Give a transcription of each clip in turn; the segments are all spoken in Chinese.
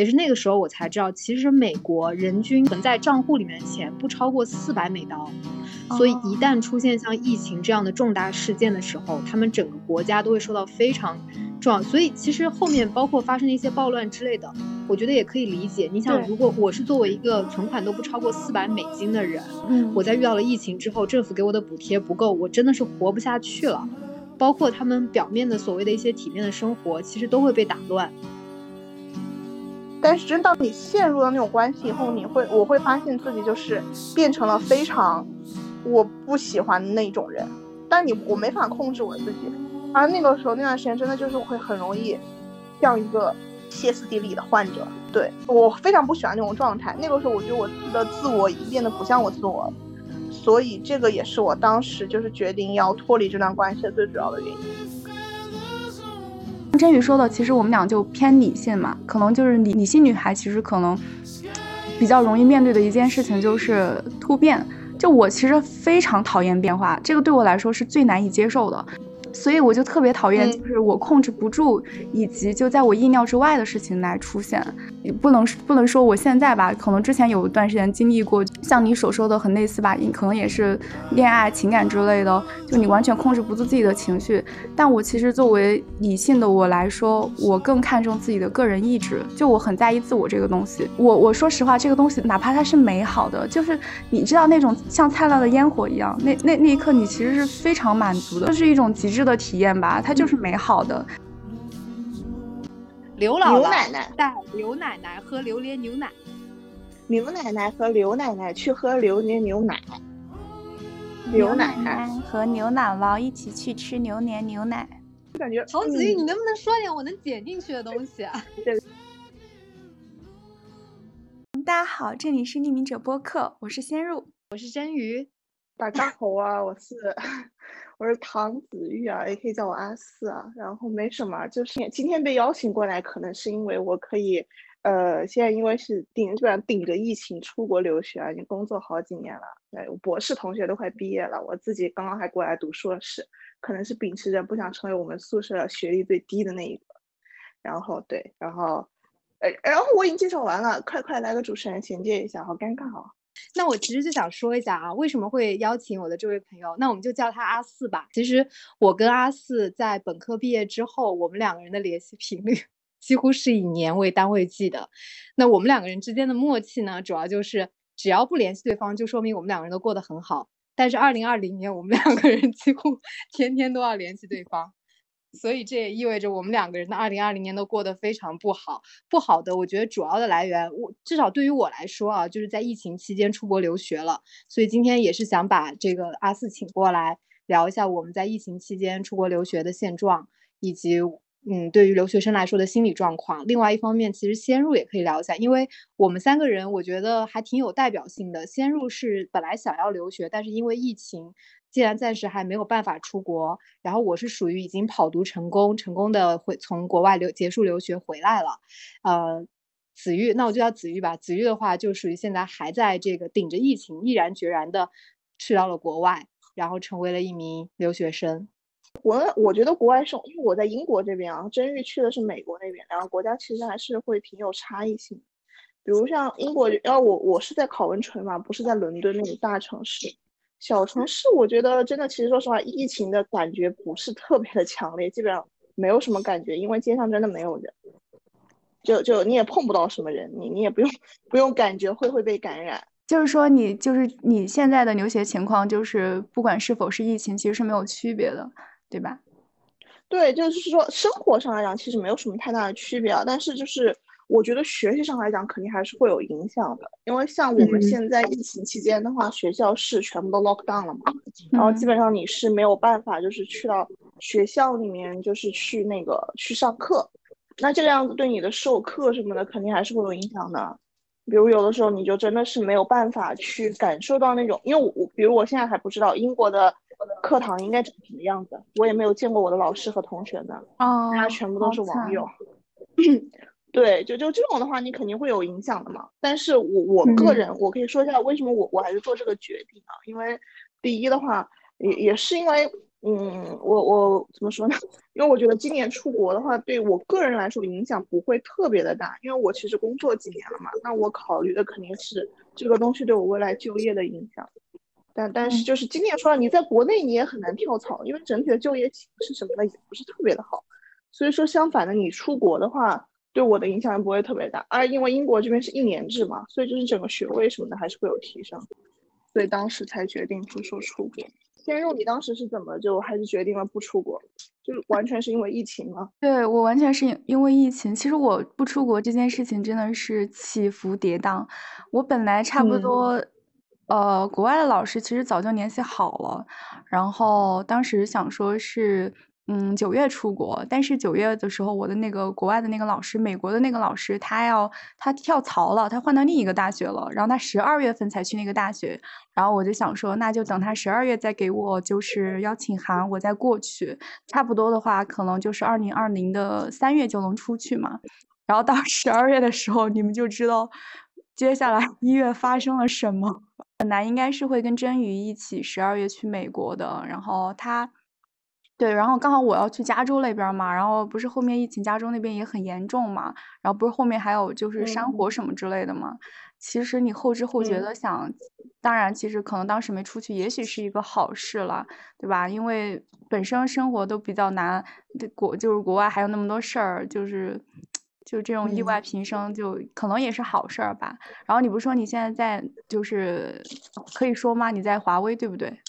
也是那个时候我才知道，其实美国人均存在账户里面的钱不超过四百美刀，所以一旦出现像疫情这样的重大事件的时候，他们整个国家都会受到非常重要。所以其实后面包括发生一些暴乱之类的，我觉得也可以理解。你想，如果我是作为一个存款都不超过四百美金的人，嗯，我在遇到了疫情之后，政府给我的补贴不够，我真的是活不下去了。包括他们表面的所谓的一些体面的生活，其实都会被打乱。但是真到你陷入了那种关系以后，你会我会发现自己就是变成了非常我不喜欢的那种人。但你我没法控制我自己，而那个时候那段时间真的就是会很容易像一个歇斯底里的患者。对我非常不喜欢那种状态。那个时候我觉得我的自我已经变得不像我自我了。所以这个也是我当时就是决定要脱离这段关系的最主要的原因。真宇说的，其实我们俩就偏理性嘛，可能就是理理性女孩，其实可能比较容易面对的一件事情就是突变。就我其实非常讨厌变化，这个对我来说是最难以接受的。所以我就特别讨厌，就是我控制不住，以及就在我意料之外的事情来出现。也也不能不能说我现在吧，可能之前有一段时间经历过，像你所说的很类似吧，可能也是恋爱情感之类的，就你完全控制不住自己的情绪。但我其实作为理性的我来说，我更看重自己的个人意志，就我很在意自我这个东西。我我说实话，这个东西哪怕它是美好的，就是你知道那种像灿烂的烟火一样，那那那一刻你其实是非常满足的，就是一种极致的体验吧，它就是美好的。刘姥姥奶奶带刘奶奶喝榴莲牛奶，刘奶奶和刘奶奶去喝榴莲牛奶，刘奶奶和牛姥姥一起去吃榴莲牛奶。感觉曹子玉，你能不能说点我能剪进去的东西啊？大家好，这里是匿名者播客，我是仙入，我是真鱼。大家好啊，我是我是唐子玉啊，也可以叫我阿四啊。然后没什么，就是今天被邀请过来，可能是因为我可以，呃，现在因为是顶基本上顶着疫情出国留学啊，已经工作好几年了。对，我博士同学都快毕业了，我自己刚刚还过来读硕士，可能是秉持着不想成为我们宿舍学历最低的那一个。然后对，然后，呃，然后我已经介绍完了，快快来个主持人衔接一下，好尴尬哦。那我其实就想说一下啊，为什么会邀请我的这位朋友？那我们就叫他阿四吧。其实我跟阿四在本科毕业之后，我们两个人的联系频率几乎是以年为单位计的。那我们两个人之间的默契呢，主要就是只要不联系对方，就说明我们两个人都过得很好。但是二零二零年，我们两个人几乎天天都要联系对方。所以这也意味着我们两个人的二零二零年都过得非常不好。不好的，我觉得主要的来源，我至少对于我来说啊，就是在疫情期间出国留学了。所以今天也是想把这个阿四请过来聊一下我们在疫情期间出国留学的现状，以及嗯，对于留学生来说的心理状况。另外一方面，其实先入也可以聊一下，因为我们三个人我觉得还挺有代表性的。先入是本来想要留学，但是因为疫情。既然暂时还没有办法出国，然后我是属于已经跑读成功、成功的回从国外留结束留学回来了，呃，子玉，那我就叫子玉吧。子玉的话就属于现在还在这个顶着疫情，毅然决然的去到了国外，然后成为了一名留学生。我我觉得国外生，因为我在英国这边啊，真玉去的是美国那边，两个国家其实还是会挺有差异性。比如像英国，然后我我是在考文垂嘛，不是在伦敦那种大城市。小城市，我觉得真的，其实说实话，疫情的感觉不是特别的强烈，基本上没有什么感觉，因为街上真的没有人，就就你也碰不到什么人，你你也不用不用感觉会会被感染。就是说，你就是你现在的留学情况，就是不管是否是疫情，其实是没有区别的，对吧？对，就是说生活上来讲，其实没有什么太大的区别啊，但是就是。我觉得学习上来讲，肯定还是会有影响的，因为像我们现在疫情期间的话，学校是全部都 lock down 了嘛，然后基本上你是没有办法，就是去到学校里面，就是去那个去上课，那这个样子对你的授课什么的，肯定还是会有影响的。比如有的时候你就真的是没有办法去感受到那种，因为我比如我现在还不知道英国的课堂应该长什么样子，我也没有见过我的老师和同学呢，哦，大家全部都是网友。对，就就这种的话，你肯定会有影响的嘛。但是我我个人，我可以说一下为什么我我还是做这个决定啊？因为第一的话，也也是因为嗯，我我怎么说呢？因为我觉得今年出国的话，对我个人来说影响不会特别的大，因为我其实工作几年了嘛，那我考虑的肯定是这个东西对我未来就业的影响。但但是就是今年说你在国内你也很难跳槽，因为整体的就业形势什么的也不是特别的好。所以说相反的，你出国的话，对我的影响也不会特别大。而因为英国这边是一年制嘛，所以就是整个学位什么的还是会有提升，所以当时才决定就说出国。先入，你当时是怎么就还是决定了不出国？就完全是因为疫情吗？对我完全是因为疫情。其实我不出国这件事情真的是起伏跌宕。我本来差不多，呃，国外的老师其实早就联系好了，然后当时想说是。嗯，九月出国，但是九月的时候，我的那个国外的那个老师，美国的那个老师，他要他跳槽了，他换到另一个大学了，然后他十二月份才去那个大学，然后我就想说，那就等他十二月再给我就是邀请函，我再过去，差不多的话，可能就是二零二零的三月就能出去嘛。然后到十二月的时候，你们就知道接下来一月发生了什么。本来应该是会跟真宇一起十二月去美国的，然后他。对，然后刚好我要去加州那边嘛，然后不是后面疫情加州那边也很严重嘛，然后不是后面还有就是山火什么之类的嘛。其实你后知后觉的想，当然其实可能当时没出去，也许是一个好事了，对吧？因为本身生活都比较难，国就是国外还有那么多事儿，就是就这种意外平生，就可能也是好事儿吧。然后你不是说你现在在就是可以说吗？你在华为对不对？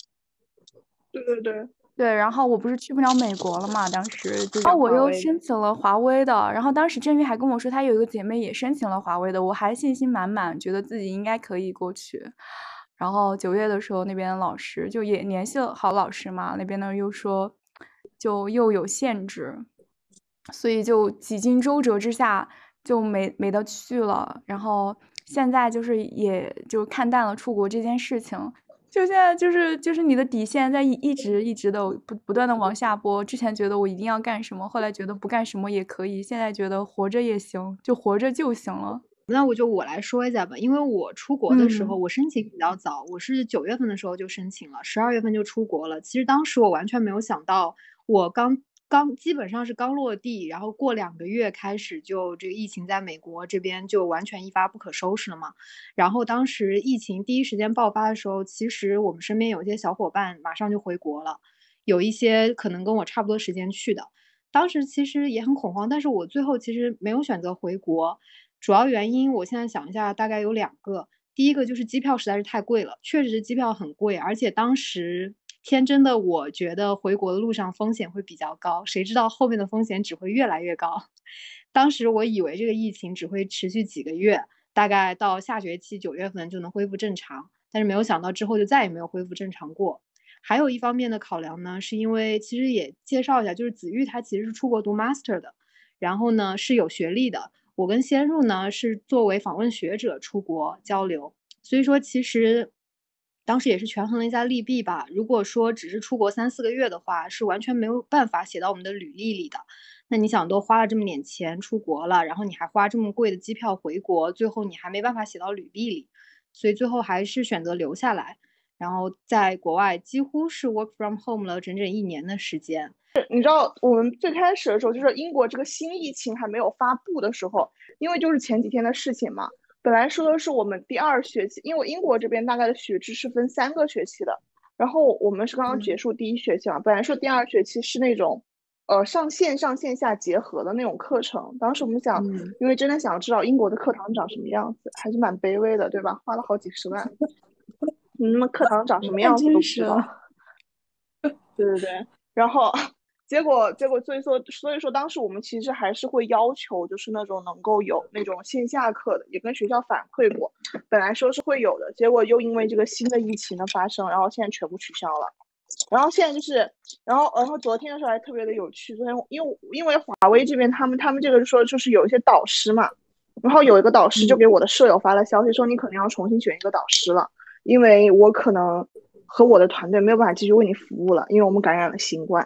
对对对。对，然后我不是去不了美国了嘛，当时，然后我又申请了华为的，然后当时振宇还跟我说，他有一个姐妹也申请了华为的，我还信心满满，觉得自己应该可以过去。然后九月的时候，那边的老师就也联系了好老师嘛，那边呢又说，就又有限制，所以就几经周折之下就没没得去了。然后现在就是也就看淡了出国这件事情。就现在就是就是你的底线在一一直一直的不不断的往下拨。之前觉得我一定要干什么，后来觉得不干什么也可以，现在觉得活着也行，就活着就行了。那我就我来说一下吧，因为我出国的时候我申请比较早，我是九月份的时候就申请了，十二月份就出国了。其实当时我完全没有想到，我刚。刚基本上是刚落地，然后过两个月开始就这个疫情在美国这边就完全一发不可收拾了嘛。然后当时疫情第一时间爆发的时候，其实我们身边有些小伙伴马上就回国了，有一些可能跟我差不多时间去的。当时其实也很恐慌，但是我最后其实没有选择回国，主要原因我现在想一下，大概有两个。第一个就是机票实在是太贵了，确实是机票很贵，而且当时。天真的我觉得回国的路上风险会比较高，谁知道后面的风险只会越来越高。当时我以为这个疫情只会持续几个月，大概到下学期九月份就能恢复正常，但是没有想到之后就再也没有恢复正常过。还有一方面的考量呢，是因为其实也介绍一下，就是子玉他其实是出国读 master 的，然后呢是有学历的。我跟先入呢是作为访问学者出国交流，所以说其实。当时也是权衡了一下利弊吧。如果说只是出国三四个月的话，是完全没有办法写到我们的履历里的。那你想，都花了这么点钱出国了，然后你还花这么贵的机票回国，最后你还没办法写到履历里，所以最后还是选择留下来。然后在国外几乎是 work from home 了整整一年的时间。你知道，我们最开始的时候，就是英国这个新疫情还没有发布的时候，因为就是前几天的事情嘛。本来说的是我们第二学期，因为英国这边大概的学制是分三个学期的，然后我们是刚刚结束第一学期嘛。本来说第二学期是那种，呃，上线上线下结合的那种课程。当时我们想，因为真的想知道英国的课堂长什么样子，还是蛮卑微的，对吧？花了好几十万，那么课堂长什么样子都不知道。对对对，然后。结果，结果，所以说，所以说，当时我们其实还是会要求，就是那种能够有那种线下课的，也跟学校反馈过，本来说是会有的，结果又因为这个新的疫情的发生，然后现在全部取消了。然后现在就是，然后，然后昨天的时候还特别的有趣，昨天因为因为华为这边他们他们这个说就是有一些导师嘛，然后有一个导师就给我的舍友发了消息说你可能要重新选一个导师了，因为我可能和我的团队没有办法继续为你服务了，因为我们感染了新冠。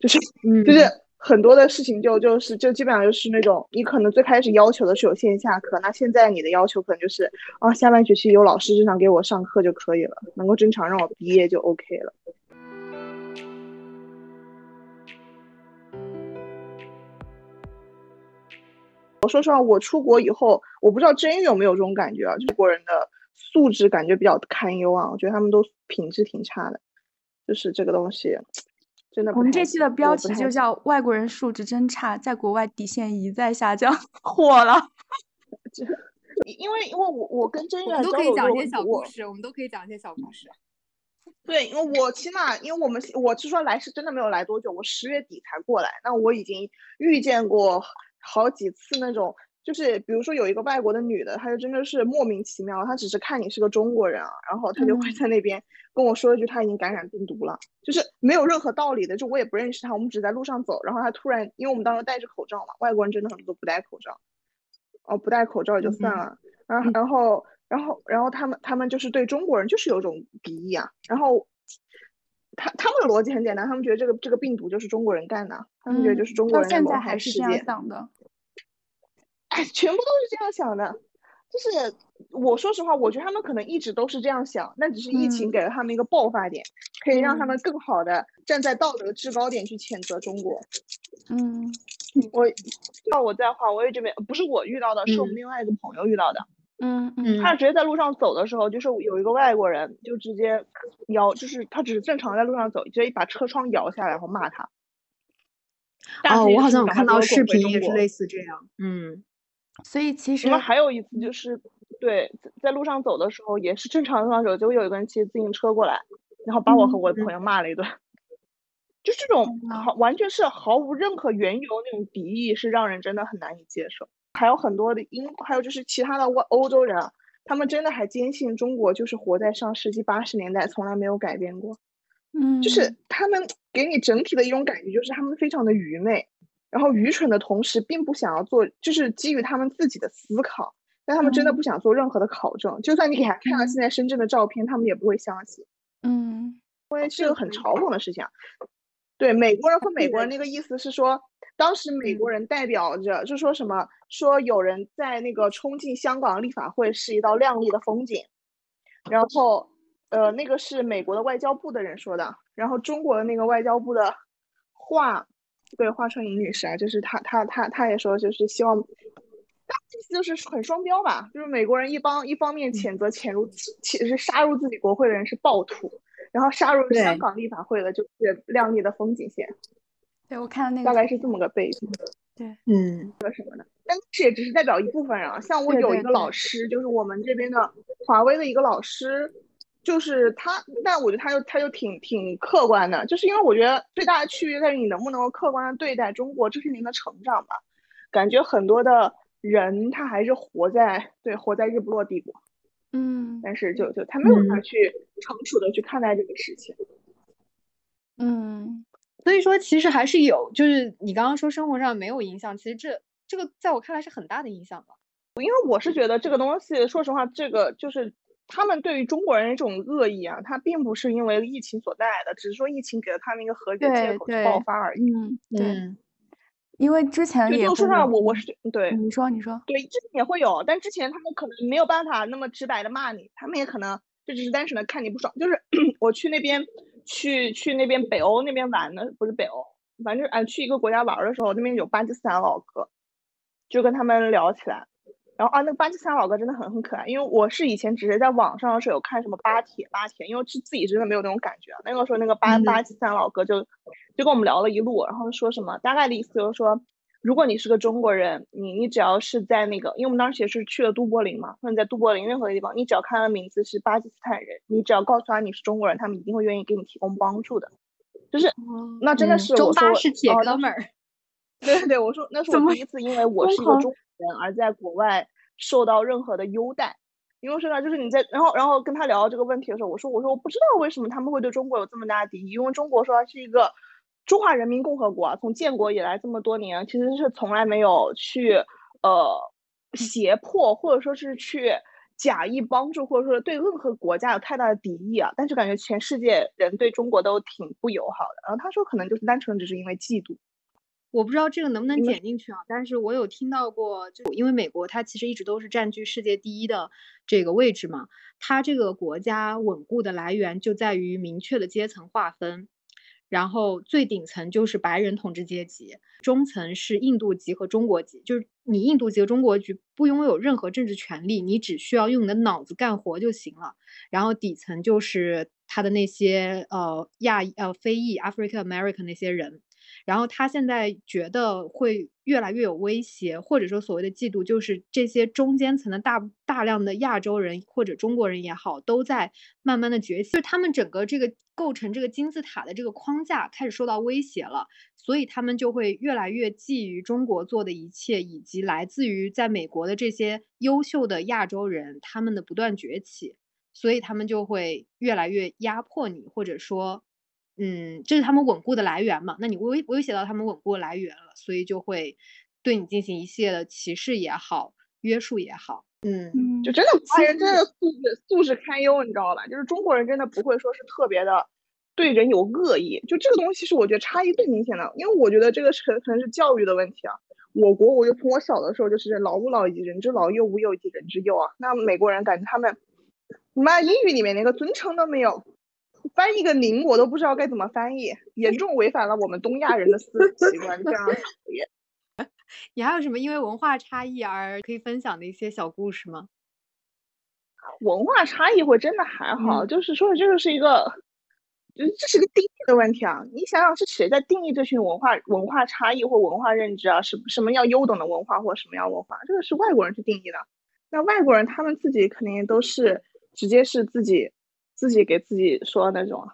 就是，就是很多的事情就就是，就基本上就是那种，你可能最开始要求的是有线下课，那现在你的要求可能就是，啊，下半学期有老师正常给我上课就可以了，能够正常让我毕业就 OK 了。我说实话，我出国以后，我不知道真有没有这种感觉啊，就是国人的素质感觉比较堪忧啊，我觉得他们都品质挺差的。就是这个东西。真的。我们这期的标题就叫“外国人素质真差，在国外底线一再下降”，火了。这因为因为我我跟真远都可以讲一些小故事，我们都可以讲一些小故事。对，因为我起码，因为我们我是说来是真的没有来多久，我十月底才过来。那我已经遇见过好几次那种，就是比如说有一个外国的女的，她就真的是莫名其妙，她只是看你是个中国人啊，然后她就会在那边跟我说一句她已经感染病毒了，就是没有任何道理的，就我也不认识她，我们只在路上走，然后她突然，因为我们当时戴着口罩嘛，外国人真的很多都不戴口罩，哦，不戴口罩也就算了，然后然后。然后，然后他们他们就是对中国人就是有种敌意啊。然后，他他们的逻辑很简单，他们觉得这个这个病毒就是中国人干的，他们觉得就是中国人现在还是这样想的。哎，全部都是这样想的。就是我说实话，我觉得他们可能一直都是这样想，那只是疫情给了他们一个爆发点，可以让他们更好的站在道德制高点去谴责中国。嗯，我要我在话，我也这边不是我遇到的，是我们另外一个朋友遇到的。嗯嗯，他直接在路上走的时候，就是有一个外国人就直接摇，就是他只是正常在路上走，直接把车窗摇下来，然后骂他。哦，我好像有看到视频，也是类似这样。嗯，所以其实还有一次就是，对，在路上走的时候也是正常路上走，结果有一个人骑自行车过来，然后把我和我的朋友骂了一顿。就这种毫完全是毫无任何缘由那种敌意，是让人真的很难以接受。还有很多的英，还有就是其他的欧欧洲人，他们真的还坚信中国就是活在上世纪八十年代，从来没有改变过。嗯，就是他们给你整体的一种感觉，就是他们非常的愚昧，然后愚蠢的同时，并不想要做，就是基于他们自己的思考，但他们真的不想做任何的考证。就算你给他看了现在深圳的照片，他们也不会相信。嗯，因为是个很嘲讽的事情。对美国人和美国人那个意思是说，当时美国人代表着就说什么，说有人在那个冲进香港立法会是一道亮丽的风景，然后，呃，那个是美国的外交部的人说的，然后中国的那个外交部的华，对华春莹女士啊，就是她她她她也说就是希望，意思就是很双标吧，就是美国人一帮一方面谴责潜入其实杀入自己国会的人是暴徒。然后杀入香港立法会的就是亮丽的风景线，对我看到那个大概是这么个背景，对，嗯，个什么的，但是也只是代表一部分人啊。像我有一个老师，就是我们这边的华为的一个老师，就是他，但我觉得他就他就挺挺客观的，就是因为我觉得最大的区别在于你能不能够客观的对待中国这些年的成长吧。感觉很多的人他还是活在对活在日不落帝国。嗯，但是就就他没有办法去成熟的去看待这个事情。嗯，所以说其实还是有，就是你刚刚说生活上没有影响，其实这这个在我看来是很大的影响的。因为我是觉得这个东西，说实话，这个就是他们对于中国人这种恶意啊，他并不是因为疫情所带来的，只是说疫情给了他们一个合理的借口去爆发而已。嗯，对。因为之前也就说上我我是对你说你说对之前也会有，但之前他们可能没有办法那么直白的骂你，他们也可能就只是单纯的看你不爽。就是 我去那边去去那边北欧那边玩的，不是北欧，反正啊去一个国家玩的时候，那边有巴基斯坦老哥，就跟他们聊起来，然后啊那个巴基斯坦老哥真的很很可爱，因为我是以前只是在网上的时候有看什么巴铁巴铁，因为是自己真的没有那种感觉。那个时候那个巴巴基斯坦老哥就。就跟我们聊了一路，然后说什么？大概的意思就是说，如果你是个中国人，你你只要是在那个，因为我们当时也是去了都柏林嘛，或者在都柏林任何地方，你只要看他的名字是巴基斯坦人，你只要告诉他你是中国人，他们一定会愿意给你提供帮助的。就是，那真的是中巴是铁哥们儿。对对对，我说那是我第一次，因为我是一个中国人而在国外受到任何的优待。因为是呢，就是你在，然后然后跟他聊这个问题的时候，我说我说我不知道为什么他们会对中国有这么大的敌意，因为中国说它是一个。中华人民共和国啊从建国以来这么多年，其实是从来没有去呃胁迫，或者说是去假意帮助，或者说对任何国家有太大的敌意啊。但是感觉全世界人对中国都挺不友好的。然后他说，可能就是单纯只是因为嫉妒。我不知道这个能不能剪进去啊？但是我有听到过，就因为美国它其实一直都是占据世界第一的这个位置嘛，它这个国家稳固的来源就在于明确的阶层划分。然后最顶层就是白人统治阶级，中层是印度籍和中国籍，就是你印度籍和中国籍不拥有任何政治权利，你只需要用你的脑子干活就行了。然后底层就是他的那些呃亚呃非裔 African American 那些人。然后他现在觉得会越来越有威胁，或者说所谓的嫉妒，就是这些中间层的大大量的亚洲人或者中国人也好，都在慢慢的崛起，就他们整个这个构成这个金字塔的这个框架开始受到威胁了，所以他们就会越来越觊觎中国做的一切，以及来自于在美国的这些优秀的亚洲人他们的不断崛起，所以他们就会越来越压迫你，或者说。嗯，这是他们稳固的来源嘛？那你威威胁到他们稳固的来源了，所以就会对你进行一系列的歧视也好，约束也好。嗯，就真的华人真的素质素质堪忧，你知道吧？就是中国人真的不会说是特别的对人有恶意，就这个东西是我觉得差异最明显的。因为我觉得这个是可能是教育的问题啊。我国我就从我小的时候就是老吾老以及人之老，幼吾幼以及人之幼啊。那美国人感觉他们，妈英语里面连个尊称都没有。翻译个“您”我都不知道该怎么翻译，严重违反了我们东亚人的思维 习惯，这样讨厌。你还有什么因为文化差异而可以分享的一些小故事吗？文化差异会真的还好，就是说这个是一个，就这是个定义的问题啊。你想想是谁在定义这群文化文化差异或文化认知啊？什什么叫优等的文化或什么样文化？这个是外国人去定义的。那外国人他们自己肯定都是直接是自己。自己给自己说那种，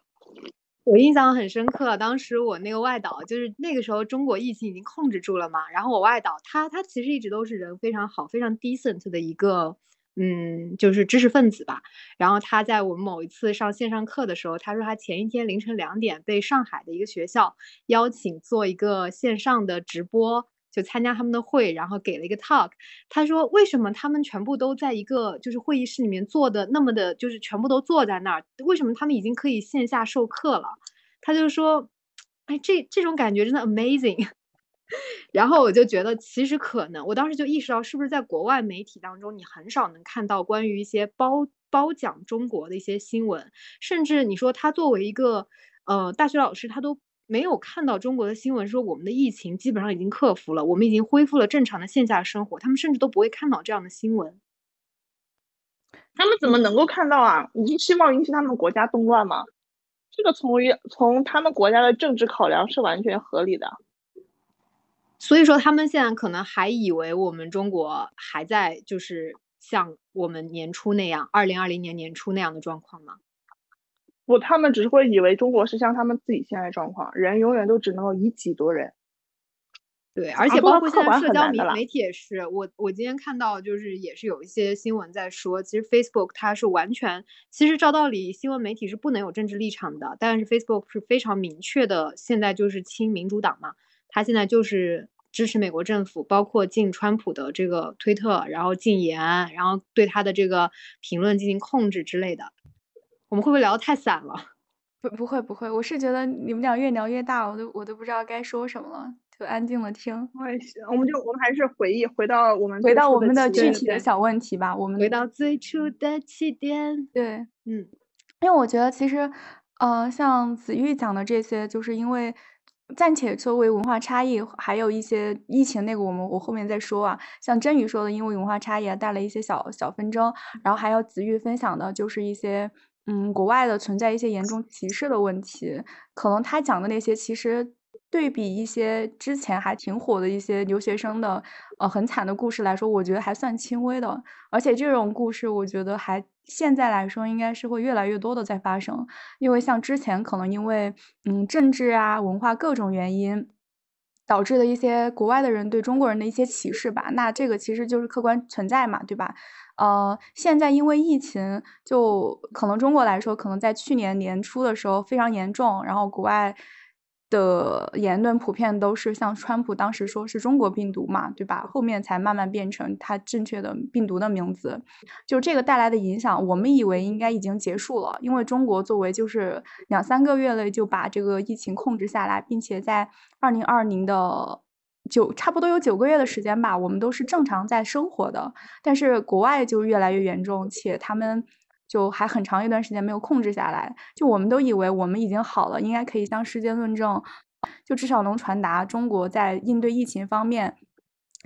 我印象很深刻。当时我那个外导，就是那个时候中国疫情已经控制住了嘛。然后我外导他他其实一直都是人非常好、非常 decent 的一个，嗯，就是知识分子吧。然后他在我们某一次上线上课的时候，他说他前一天凌晨两点被上海的一个学校邀请做一个线上的直播。就参加他们的会，然后给了一个 talk。他说：“为什么他们全部都在一个就是会议室里面坐的那么的，就是全部都坐在那儿？为什么他们已经可以线下授课了？”他就说：“哎，这这种感觉真的 amazing。”然后我就觉得，其实可能，我当时就意识到，是不是在国外媒体当中，你很少能看到关于一些褒褒奖中国的一些新闻，甚至你说他作为一个呃大学老师，他都。没有看到中国的新闻说我们的疫情基本上已经克服了，我们已经恢复了正常的线下生活。他们甚至都不会看到这样的新闻。他们怎么能够看到啊？你希望引起他们国家动乱吗？这个从于从他们国家的政治考量是完全合理的。所以说，他们现在可能还以为我们中国还在就是像我们年初那样，二零二零年年初那样的状况吗？不，他们只是会以为中国是像他们自己现在状况，人永远都只能够以己度人。对，而且包括现在社交媒媒体也是，我我今天看到就是也是有一些新闻在说，其实 Facebook 它是完全，其实照道理新闻媒体是不能有政治立场的，但是 Facebook 是非常明确的，现在就是亲民主党嘛，他现在就是支持美国政府，包括禁川普的这个推特，然后禁言，然后对他的这个评论进行控制之类的。我们会不会聊得太散了？不，不会，不会。我是觉得你们俩越聊越大，我都我都不知道该说什么了，就安静的听。我也是，我们就我们还是回忆，回到我们回到我们的具体的小问题吧。我们回到最初的起点。对，嗯，因为我觉得其实，呃，像子玉讲的这些，就是因为暂且作为文化差异，还有一些疫情那个，我们我后面再说啊。像真宇说的，因为文化差异带来一些小小纷争，然后还有子玉分享的，就是一些。嗯，国外的存在一些严重歧视的问题，可能他讲的那些其实对比一些之前还挺火的一些留学生的呃很惨的故事来说，我觉得还算轻微的。而且这种故事，我觉得还现在来说应该是会越来越多的在发生，因为像之前可能因为嗯政治啊文化各种原因导致的一些国外的人对中国人的一些歧视吧，那这个其实就是客观存在嘛，对吧？呃，现在因为疫情，就可能中国来说，可能在去年年初的时候非常严重，然后国外的言论普遍都是像川普当时说是中国病毒嘛，对吧？后面才慢慢变成他正确的病毒的名字，就这个带来的影响，我们以为应该已经结束了，因为中国作为就是两三个月内就把这个疫情控制下来，并且在二零二零的。九差不多有九个月的时间吧，我们都是正常在生活的。但是国外就越来越严重，且他们就还很长一段时间没有控制下来。就我们都以为我们已经好了，应该可以向世界论证，就至少能传达中国在应对疫情方面，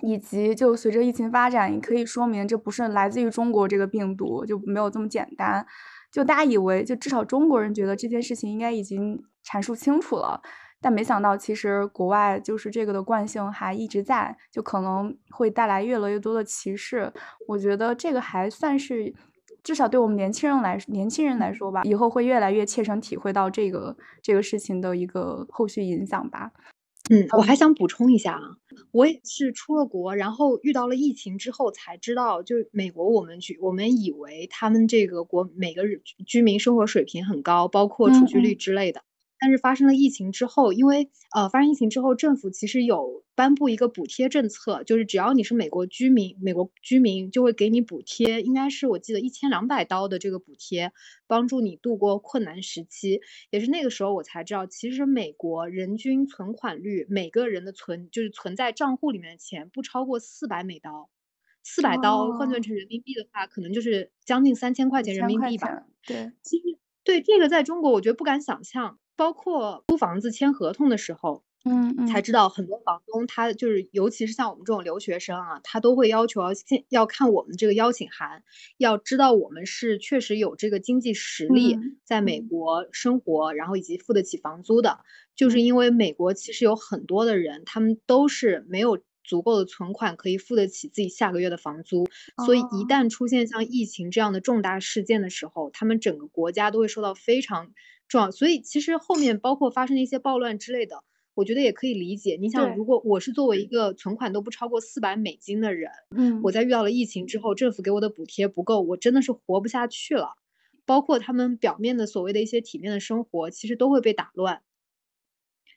以及就随着疫情发展，也可以说明这不是来自于中国这个病毒，就没有这么简单。就大家以为，就至少中国人觉得这件事情应该已经阐述清楚了。但没想到，其实国外就是这个的惯性还一直在，就可能会带来越来越多的歧视。我觉得这个还算是，至少对我们年轻人来年轻人来说吧，以后会越来越切身体会到这个这个事情的一个后续影响吧。嗯，我还想补充一下啊，我也是出了国，然后遇到了疫情之后才知道，就美国我们去，我们以为他们这个国每个居民生活水平很高，包括储蓄率之类的。但是发生了疫情之后，因为呃发生疫情之后，政府其实有颁布一个补贴政策，就是只要你是美国居民，美国居民就会给你补贴，应该是我记得一千两百刀的这个补贴，帮助你度过困难时期。也是那个时候我才知道，其实美国人均存款率，每个人的存就是存在账户里面的钱不超过四百美刀，四百刀换算成人民币的话，可能就是将近三千块钱人民币吧。对，其实对这个在中国，我觉得不敢想象。包括租房子签合同的时候，嗯，才知道很多房东他就是，尤其是像我们这种留学生啊，他都会要求要先要看我们这个邀请函，要知道我们是确实有这个经济实力在美国生活，然后以及付得起房租的。就是因为美国其实有很多的人，他们都是没有足够的存款可以付得起自己下个月的房租，所以一旦出现像疫情这样的重大事件的时候，他们整个国家都会受到非常。重要，所以其实后面包括发生的一些暴乱之类的，我觉得也可以理解。你想，如果我是作为一个存款都不超过四百美金的人，嗯，我在遇到了疫情之后，政府给我的补贴不够，我真的是活不下去了。包括他们表面的所谓的一些体面的生活，其实都会被打乱。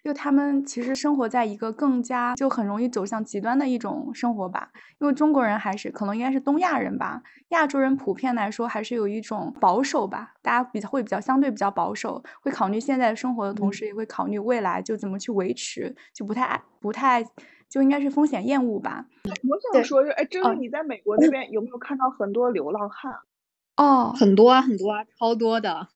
就他们其实生活在一个更加就很容易走向极端的一种生活吧，因为中国人还是可能应该是东亚人吧，亚洲人普遍来说还是有一种保守吧，大家比较会比较相对比较保守，会考虑现在的生活的同时，也会考虑未来就怎么去维持，就不太爱不太就应该是风险厌恶吧。我想说，哎，真的你在美国那边有没有看到很多流浪汉？哦，很多啊，很多啊，超多的。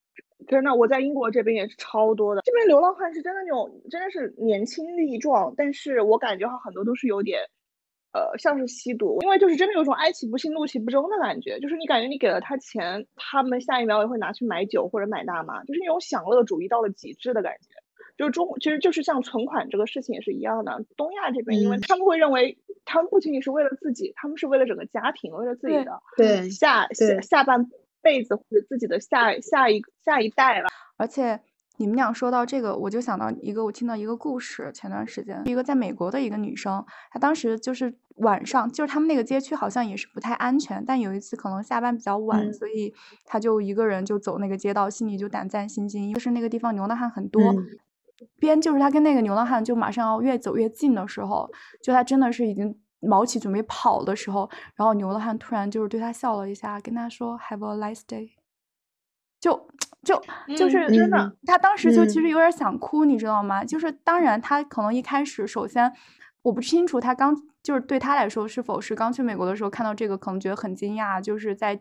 真的，我在英国这边也是超多的。这边流浪汉是真的那种，真的是年轻力壮，但是我感觉他很多都是有点，呃，像是吸毒，因为就是真的有种哀其不幸，怒其不争的感觉。就是你感觉你给了他钱，他们下一秒也会拿去买酒或者买大麻，就是那种享乐主义到了极致的感觉。就是中，其实就是像存款这个事情也是一样的。东亚这边，因为他们会认为，他们不仅仅是为了自己，他们是为了整个家庭，为了自己的对下下下半。辈子或者自己的下下一下一代了，而且你们俩说到这个，我就想到一个，我听到一个故事。前段时间，一个在美国的一个女生，她当时就是晚上，就是他们那个街区好像也是不太安全，但有一次可能下班比较晚，所以她就一个人就走那个街道，心里就胆战心惊，就是那个地方流浪汉很多。边就是她跟那个流浪汉就马上要越走越近的时候，就她真的是已经。毛起准备跑的时候，然后牛浪汉突然就是对他笑了一下，跟他说 “Have a nice day”，就就就是真的，他当时就其实有点想哭，你知道吗？就是当然他可能一开始，首先我不清楚他刚就是对他来说是否是刚去美国的时候看到这个，可能觉得很惊讶，就是在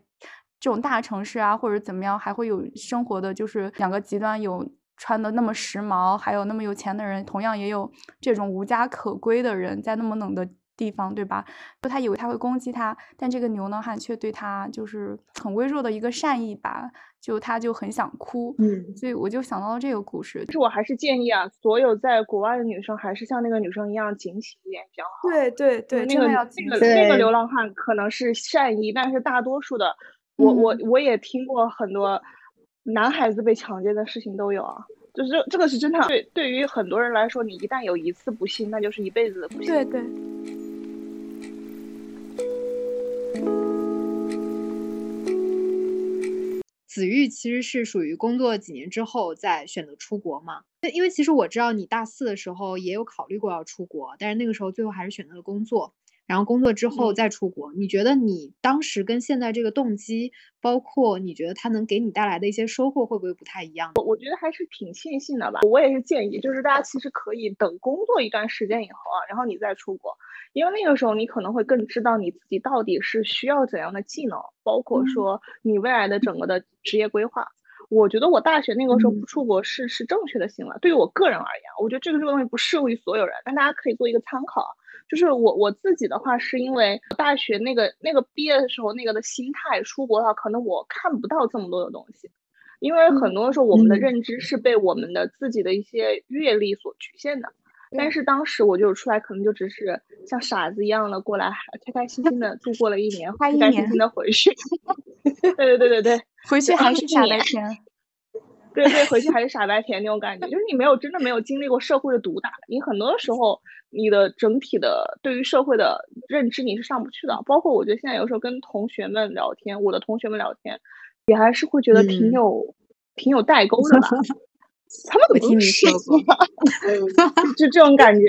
这种大城市啊或者怎么样，还会有生活的就是两个极端，有穿的那么时髦，还有那么有钱的人，同样也有这种无家可归的人，在那么冷的。地方对吧？就他以为他会攻击他，但这个牛呢汉却对他就是很微弱的一个善意吧，就他就很想哭，嗯，所以我就想到了这个故事。是我还是建议啊，所有在国外的女生还是像那个女生一样警醒一点比较好。对对对，那个那个那个流浪汉可能是善意，但是大多数的，我我我也听过很多男孩子被强奸的事情都有啊。就是这这个是真的，对对于很多人来说，你一旦有一次不幸，那就是一辈子的不幸。对对。子玉其实是属于工作几年之后再选择出国嘛？因为其实我知道你大四的时候也有考虑过要出国，但是那个时候最后还是选择了工作。然后工作之后再出国。你觉得你当时跟现在这个动机，包括你觉得它能给你带来的一些收获，会不会不太一样？我我觉得还是挺庆幸的吧。我也是建议，就是大家其实可以等工作一段时间以后啊，然后你再出国，因为那个时候你可能会更知道你自己到底是需要怎样的技能，包括说你未来的整个的职业规划。我觉得我大学那个时候不出国是是正确的行为。对于我个人而言，我觉得这个这个东西不适用于所有人，但大家可以做一个参考。就是我我自己的话，是因为大学那个那个毕业的时候那个的心态，出国的话，可能我看不到这么多的东西，因为很多时候我们的认知是被我们的自己的一些阅历所局限的。但是当时我就出来，可能就只是像傻子一样的过来，开开心心的度过了一年，开开心心的回去。对对对对对，回去还是傻白甜。对对，回去还是傻白甜那种感觉，就是你没有真的没有经历过社会的毒打，你很多时候你的整体的对于社会的认知你是上不去的。包括我觉得现在有时候跟同学们聊天，我的同学们聊天，也还是会觉得挺有挺有代沟的吧。他们听你说过，就这种感觉。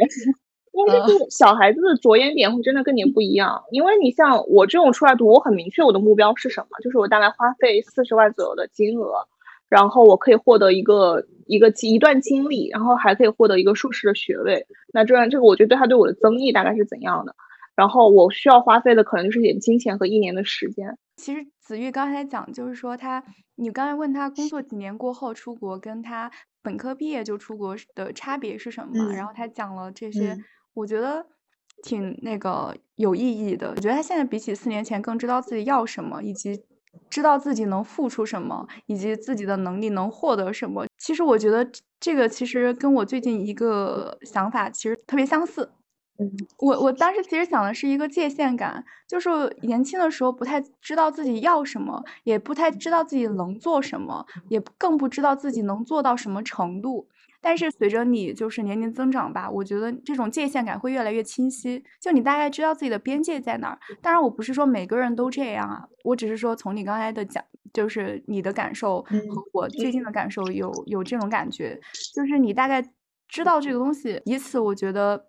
因为就是小孩子的着眼点会真的跟你不一样，因为你像我这种出来读，我很明确我的目标是什么，就是我大概花费四十万左右的金额。然后我可以获得一个一个一段经历，然后还可以获得一个硕士的学位。那这样这个，我觉得对他对我的增益大概是怎样的？然后我需要花费的可能就是点金钱和一年的时间。其实子玉刚才讲，就是说他，你刚才问他工作几年过后出国，跟他本科毕业就出国的差别是什么？然后他讲了这些，我觉得挺那个有意义的。我觉得他现在比起四年前更知道自己要什么，以及。知道自己能付出什么，以及自己的能力能获得什么。其实我觉得这个其实跟我最近一个想法其实特别相似。嗯，我我当时其实想的是一个界限感，就是年轻的时候不太知道自己要什么，也不太知道自己能做什么，也更不知道自己能做到什么程度。但是随着你就是年龄增长吧，我觉得这种界限感会越来越清晰。就你大概知道自己的边界在哪儿。当然，我不是说每个人都这样啊，我只是说从你刚才的讲，就是你的感受和我最近的感受有有这种感觉，就是你大概知道这个东西。以此，我觉得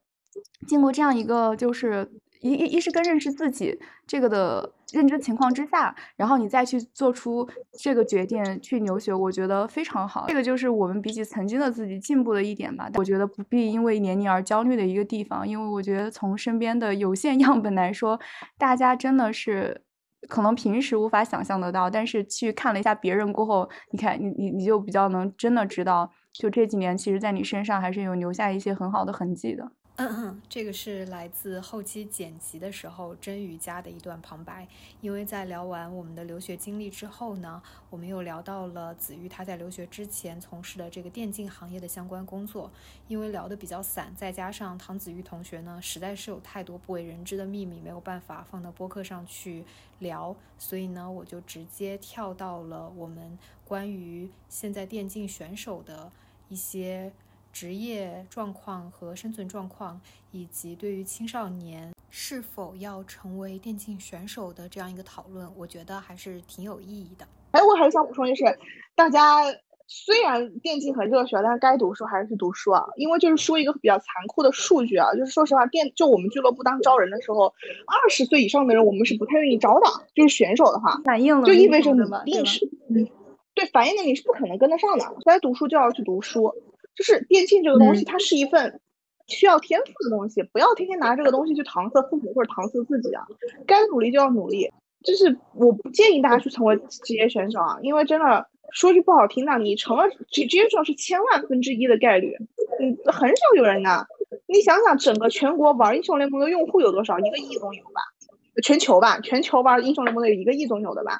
经过这样一个就是。一一一是跟认识自己这个的认知情况之下，然后你再去做出这个决定去留学，我觉得非常好。这个就是我们比起曾经的自己进步的一点吧。我觉得不必因为年龄而焦虑的一个地方，因为我觉得从身边的有限样本来说，大家真的是可能平时无法想象得到，但是去看了一下别人过后，你看你你你就比较能真的知道，就这几年其实在你身上还是有留下一些很好的痕迹的。嗯嗯，这个是来自后期剪辑的时候真瑜伽的一段旁白。因为在聊完我们的留学经历之后呢，我们又聊到了子玉他在留学之前从事的这个电竞行业的相关工作。因为聊得比较散，再加上唐子玉同学呢，实在是有太多不为人知的秘密没有办法放到播客上去聊，所以呢，我就直接跳到了我们关于现在电竞选手的一些。职业状况和生存状况，以及对于青少年是否要成为电竞选手的这样一个讨论，我觉得还是挺有意义的。哎，我还是想补充，就是大家虽然电竞很热血，但是该读书还是去读书啊。因为就是说一个比较残酷的数据啊，就是说实话，电就我们俱乐部当招人的时候，二十岁以上的人我们是不太愿意招的，就是选手的话，反应了就意味着你一定是，对，反应的你是不可能跟得上的。该读书就要去读书。就是电竞这个东西，它是一份需要天赋的东西，不要天天拿这个东西去搪塞父母或者搪塞自己啊！该努力就要努力。就是我不建议大家去成为职业选手啊，因为真的说句不好听的，你成了职职业选手是千万分之一的概率，嗯，很少有人呐。你想想，整个全国玩英雄联盟的用户有多少？一个亿总有吧。全球吧，全球玩英雄联盟的有一个亿总有的吧？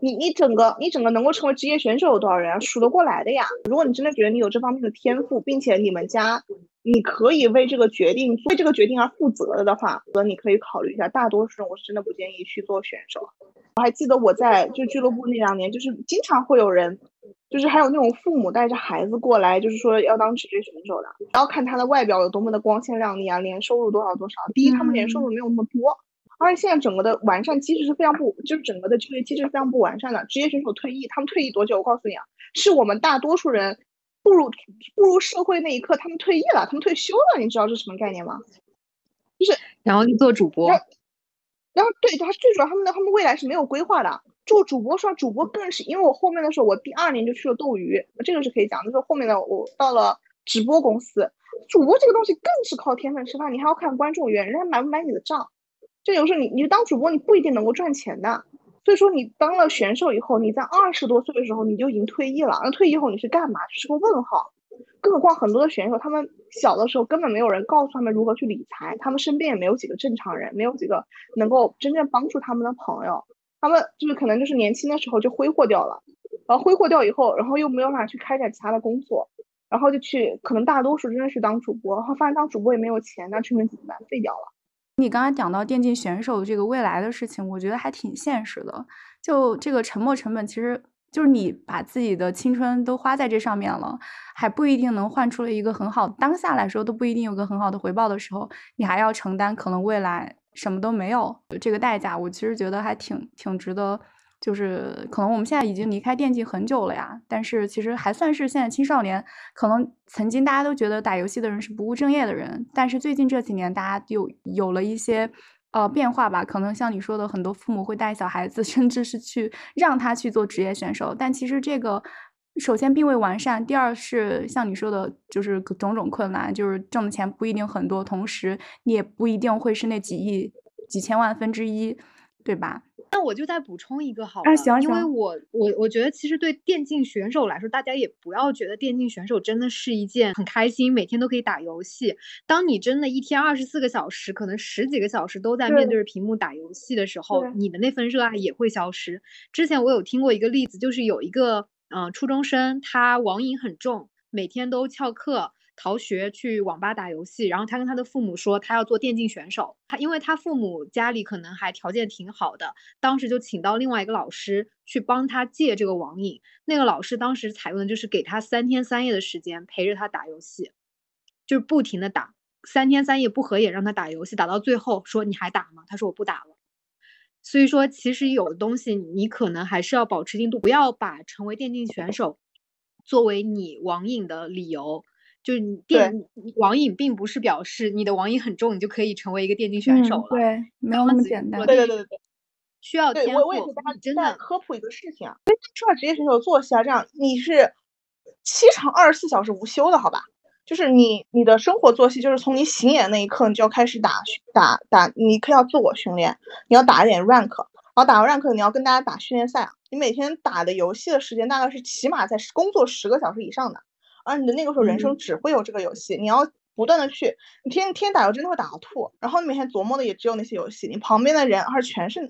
你你整个你整个能够成为职业选手有多少人？数得过来的呀！如果你真的觉得你有这方面的天赋，并且你们家你可以为这个决定为这个决定而负责了的话，那你可以考虑一下。大多数人我是真的不建议去做选手。我还记得我在就俱乐部那两年，就是经常会有人，就是还有那种父母带着孩子过来，就是说要当职业选手的，然后看他的外表有多么的光鲜亮丽啊，年收入多少多少。第一，他们年收入没有那么多。而且现在整个的完善机制是非常不，就是整个的就业机制是非常不完善的。职业选手退役，他们退役多久？我告诉你啊，是我们大多数人步入步入社会那一刻，他们退役了，他们退休了。你知道这是什么概念吗？就是然后去做主播。然后对，他最主要他们的他们未来是没有规划的。做主播说主播更是，因为我后面的时候，我第二年就去了斗鱼，这个是可以讲的。就是后面的我到了直播公司，主播这个东西更是靠天分吃饭，你还要看观众缘，人家买不买你的账。就有时候你你当主播，你不一定能够赚钱的。所以说你当了选手以后，你在二十多岁的时候你就已经退役了。那退役后你是干嘛？是个问号。更何况很多的选手，他们小的时候根本没有人告诉他们如何去理财，他们身边也没有几个正常人，没有几个能够真正帮助他们的朋友。他们就是可能就是年轻的时候就挥霍掉了，然后挥霍掉以后，然后又没有办法去开展其他的工作，然后就去可能大多数真的是当主播，然后发现当主播也没有钱，那去问怎么办？废掉了。你刚才讲到电竞选手这个未来的事情，我觉得还挺现实的。就这个沉没成本，其实就是你把自己的青春都花在这上面了，还不一定能换出了一个很好，当下来说都不一定有个很好的回报的时候，你还要承担可能未来什么都没有这个代价。我其实觉得还挺挺值得。就是可能我们现在已经离开电竞很久了呀，但是其实还算是现在青少年。可能曾经大家都觉得打游戏的人是不务正业的人，但是最近这几年大家有有了一些呃变化吧。可能像你说的，很多父母会带小孩子，甚至是去让他去做职业选手。但其实这个首先并未完善，第二是像你说的，就是种种困难，就是挣的钱不一定很多，同时你也不一定会是那几亿、几千万分之一，对吧？那我就再补充一个好了，因为我我我觉得其实对电竞选手来说，大家也不要觉得电竞选手真的是一件很开心，每天都可以打游戏。当你真的一天二十四个小时，可能十几个小时都在面对着屏幕打游戏的时候，你的那份热爱也会消失。之前我有听过一个例子，就是有一个嗯初中生，他网瘾很重，每天都翘课。逃学去网吧打游戏，然后他跟他的父母说他要做电竞选手。他因为他父母家里可能还条件挺好的，当时就请到另外一个老师去帮他戒这个网瘾。那个老师当时采用的就是给他三天三夜的时间陪着他打游戏，就是不停的打，三天三夜不合眼让他打游戏，打到最后说你还打吗？他说我不打了。所以说其实有的东西你可能还是要保持进度，不要把成为电竞选手作为你网瘾的理由。就是你电网瘾并不是表示你的网瘾很重，你就可以成为一个电竞选手了。对，没有那么简单。对对对对对，需要天赋。我我也给大家真的科普一个事情啊，因为说到职业选手作息啊，这样你是七乘二十四小时无休的，好吧？就是你你的生活作息，就是从你醒眼那一刻，你就要开始打打打，你可要自我训练，你要打一点 rank，然后打完 rank，你要跟大家打训练赛啊。你每天打的游戏的时间大概是起码在工作十个小时以上的。而你的那个时候人生只会有这个游戏，你要不断的去，你天天天打游真的会打到吐。然后你每天琢磨的也只有那些游戏，你旁边的人而全是，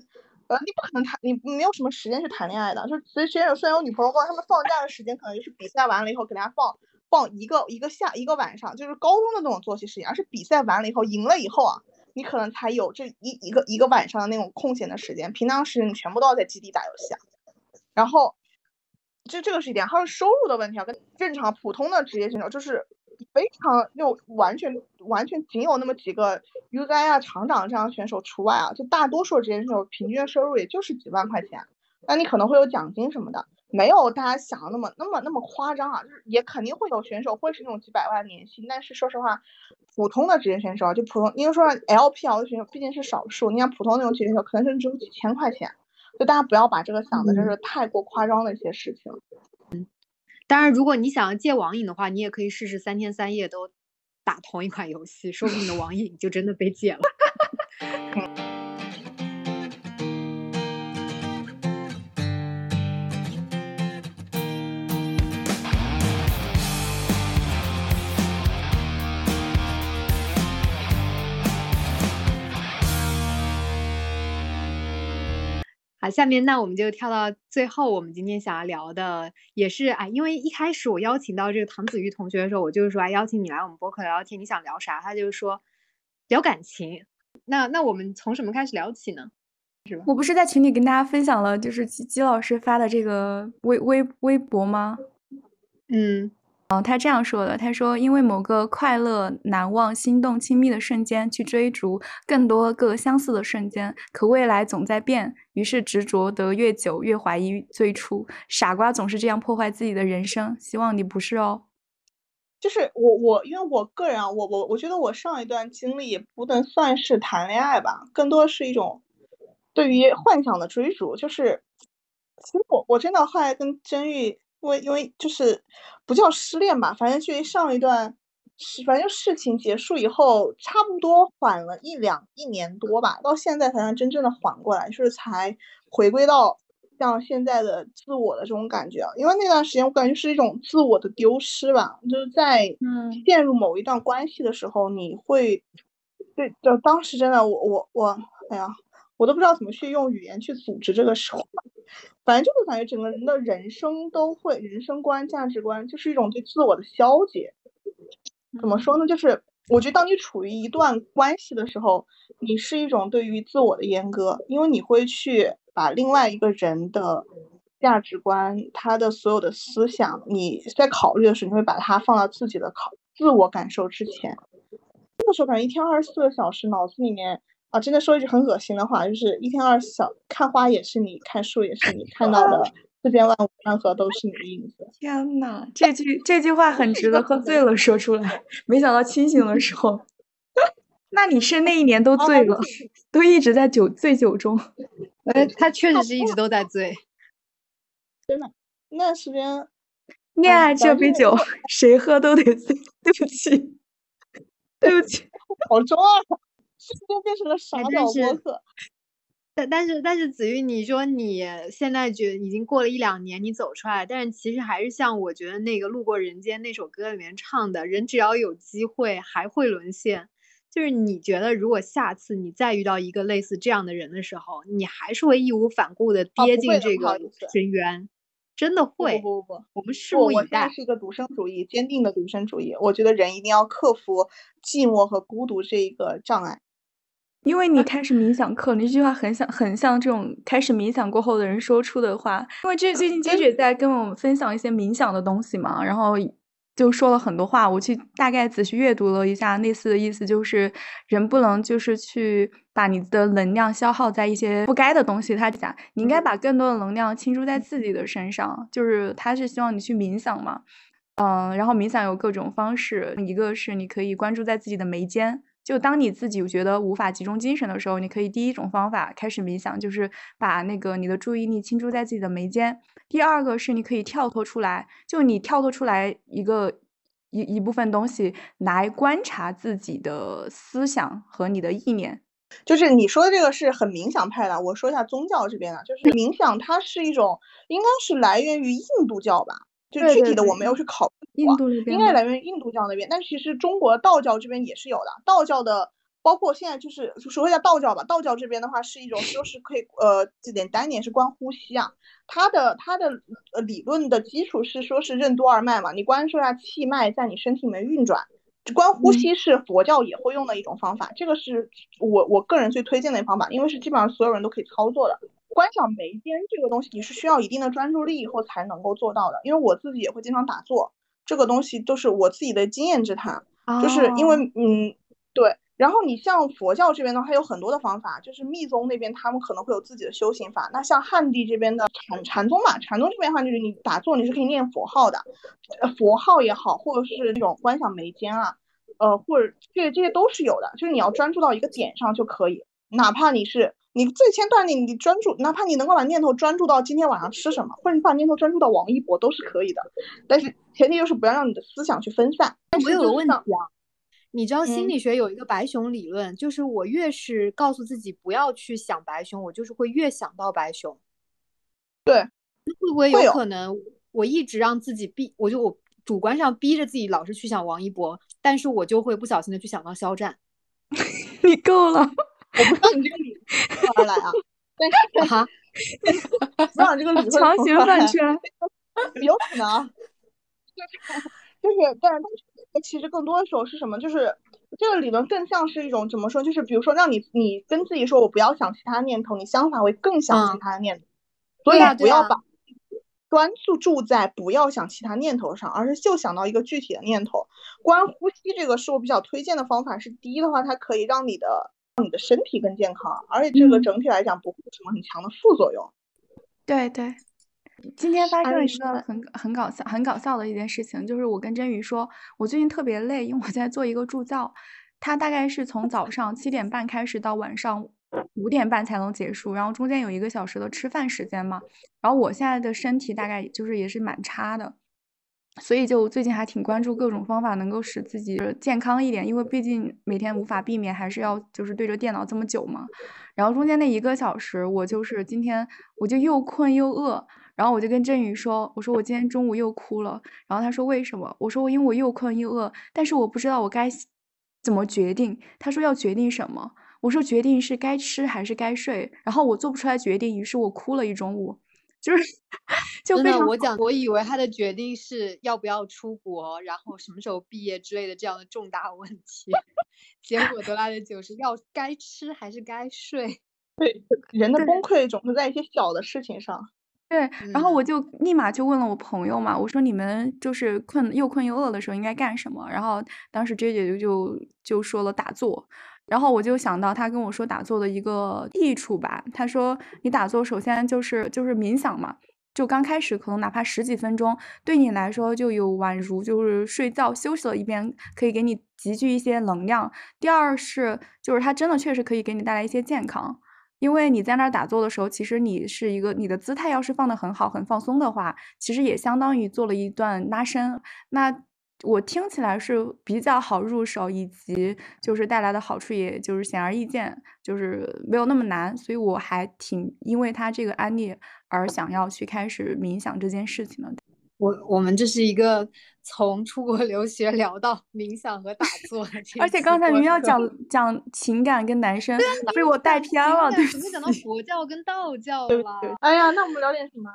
呃，你不可能谈，你没有什么时间去谈恋爱的。就所以虽然有虽然有女朋友，但他们放假的时间可能就是比赛完了以后给大家放放一个一个下一个晚上，就是高中的那种作息时间。而是比赛完了以后赢了以后啊，你可能才有这一一个一个晚上的那种空闲的时间，平常时间你全部都要在基地打游戏啊，然后。这这个是一点，还有收入的问题啊，跟正常普通的职业选手就是非常就完全完全仅有那么几个 Uzi 啊厂长这样选手除外啊，就大多数职业选手平均收入也就是几万块钱，那你可能会有奖金什么的，没有大家想的那么那么那么夸张啊，就是也肯定会有选手会是那种几百万年薪，但是说实话，普通的职业选手啊，就普通，因为说 L P L 的选手毕竟是少数，你像普通那种职业选手，可能是只有几千块钱。就大家不要把这个想的真是太过夸张的一些事情。嗯，当然，如果你想要戒网瘾的话，你也可以试试三天三夜都打同一款游戏，说不定你的网瘾就真的被戒了。好，下面那我们就跳到最后，我们今天想要聊的也是啊，因为一开始我邀请到这个唐子瑜同学的时候，我就是说啊，邀请你来我们博客聊聊天，你想聊啥？他就是说聊感情。那那我们从什么开始聊起呢？是吧？我不是在群里跟大家分享了，就是姬姬老师发的这个微微微博吗？嗯。哦，他这样说的，他说：“因为某个快乐、难忘、心动、亲密的瞬间，去追逐更多个相似的瞬间。可未来总在变，于是执着得越久，越怀疑最初。傻瓜总是这样破坏自己的人生。希望你不是哦。”就是我我因为我个人啊，我我我觉得我上一段经历也不能算是谈恋爱吧，更多是一种对于幻想的追逐。就是其实我我真的后来跟真玉，因为因为就是不叫失恋吧，反正距离上一段。是，反正事情结束以后，差不多缓了一两一年多吧，到现在才能真正的缓过来，就是才回归到像现在的自我的这种感觉啊。因为那段时间我感觉是一种自我的丢失吧，就是在陷入某一段关系的时候，你会对，就当时真的我我我，哎呀，我都不知道怎么去用语言去组织这个时候，反正就是感觉整个人的人生都会人生观价值观就是一种对自我的消解。怎么说呢？就是我觉得，当你处于一段关系的时候，你是一种对于自我的阉割，因为你会去把另外一个人的价值观、他的所有的思想，你在考虑的时候，你会把它放到自己的考自我感受之前。那个时候感觉一天二十四个小时，脑子里面啊，真的说一句很恶心的话，就是一天二十四小看花也是你，看树也是你，看到的。世间万物山河都是你的影子。天呐，这句这句话很值得喝醉了说出来。没想到清醒的时候，那你是那一年都醉了，都一直在酒醉酒中。哎，他确实是一直都在醉。真的，那时间，恋爱这杯酒，谁喝都得醉。对不起，对不起，好中二，瞬间变成了傻屌播客。但但是但是子玉，你说你现在觉已经过了一两年，你走出来，但是其实还是像我觉得那个《路过人间》那首歌里面唱的，人只要有机会还会沦陷。就是你觉得，如果下次你再遇到一个类似这样的人的时候，你还是会义无反顾的跌进这个深渊？真的会？不不不，我们拭目以待。是一个独生主义，坚定的独生主义。我觉得人一定要克服寂寞和孤独这一个障碍。因为你开始冥想课，你这句话很像很像这种开始冥想过后的人说出的话。因为这最近杰姐在跟我们分享一些冥想的东西嘛，然后就说了很多话。我去大概仔细阅读了一下，类似的意思就是人不能就是去把你的能量消耗在一些不该的东西。他讲你应该把更多的能量倾注在自己的身上，就是他是希望你去冥想嘛，嗯，然后冥想有各种方式，一个是你可以关注在自己的眉间。就当你自己觉得无法集中精神的时候，你可以第一种方法开始冥想，就是把那个你的注意力倾注在自己的眉间。第二个是你可以跳脱出来，就你跳脱出来一个一一部分东西来观察自己的思想和你的意念。就是你说的这个是很冥想派的，我说一下宗教这边的，就是冥想它是一种，应该是来源于印度教吧。就具体的我没有去考印度那边应该来源于印度教那边，但其实中国道教这边也是有的。道教的包括现在就是说一下道教吧，道教这边的话是一种说是可以呃简单点是观呼吸啊，它的它的呃理论的基础是说是任督二脉嘛，你关注一下气脉在你身体里面运转，观呼吸是佛教也会用的一种方法，这个是我我个人最推荐的一方法，因为是基本上所有人都可以操作的。观想眉间这个东西，你是需要一定的专注力以后才能够做到的。因为我自己也会经常打坐，这个东西都是我自己的经验之谈。就是因为，嗯，对。然后你像佛教这边的话，有很多的方法，就是密宗那边他们可能会有自己的修行法。那像汉地这边的禅禅宗嘛，禅宗这边的话就是你打坐你是可以念佛号的，佛号也好，或者是那种观想眉间啊，呃，或者这这些都是有的。就是你要专注到一个点上就可以，哪怕你是。你最先锻炼你专注，哪怕你能够把念头专注到今天晚上吃什么，或者你把念头专注到王一博都是可以的，但是前提就是不要让你的思想去分散。我有个问题啊，你知道心理学有一个白熊理论，就是我越是告诉自己不要去想白熊，我就是会越想到白熊。对，会不会有可能我一直让自己逼，我就我主观上逼着自己老是去想王一博，但是我就会不小心的去想到肖战。你够了。我不知道你这个理从哪来啊？但是哈，不知道这个理强行饭圈，有可能，就是就是，但是其实更多的时候是什么？就是这个理论更像是一种怎么说？就是比如说，让你你跟自己说，我不要想其他念头，你相反会更想其他念头。所以不要把专注住在不要想其他念头上，而是就想到一个具体的念头。关呼吸这个是我比较推荐的方法。是第一的话，它可以让你的。让你的身体更健康，而且这个整体来讲不会有什么很强的副作用。对对，今天发生了一个很很搞笑、很搞笑的一件事情，就是我跟真宇说，我最近特别累，因为我在做一个助教，他大概是从早上七点半开始到晚上五点半才能结束，然后中间有一个小时的吃饭时间嘛。然后我现在的身体大概就是也是蛮差的，所以就最近还挺关注各种方法能够使自己健康一点，因为毕竟每天无法避免还是要就是对着电脑这么久嘛。然后中间那一个小时，我就是今天我就又困又饿。然后我就跟振宇说：“我说我今天中午又哭了。”然后他说：“为什么？”我说：“我因为我又困又饿，但是我不知道我该怎么决定。”他说：“要决定什么？”我说：“决定是该吃还是该睡。”然后我做不出来决定，于是我哭了一中午，就是 就非常。我讲，我以为他的决定是要不要出国，然后什么时候毕业之类的这样的重大问题，结果得来的就是要该吃还是该睡。对，人的崩溃总是在一些小的事情上。对，然后我就立马就问了我朋友嘛，我说你们就是困又困又饿的时候应该干什么？然后当时 J 姐就就就说了打坐，然后我就想到他跟我说打坐的一个益处吧。他说你打坐首先就是就是冥想嘛，就刚开始可能哪怕十几分钟，对你来说就有宛如就是睡觉休息了一遍，可以给你集聚一些能量。第二是就是它真的确实可以给你带来一些健康。因为你在那儿打坐的时候，其实你是一个你的姿态要是放得很好、很放松的话，其实也相当于做了一段拉伸。那我听起来是比较好入手，以及就是带来的好处，也就是显而易见，就是没有那么难。所以我还挺因为他这个案例而想要去开始冥想这件事情的。我我们这是一个从出国留学聊到冥想和打坐，而且刚才你们要讲讲情感跟男生，被我带偏了，对怎么讲到佛教跟道教了？哎呀，那我们聊点什么？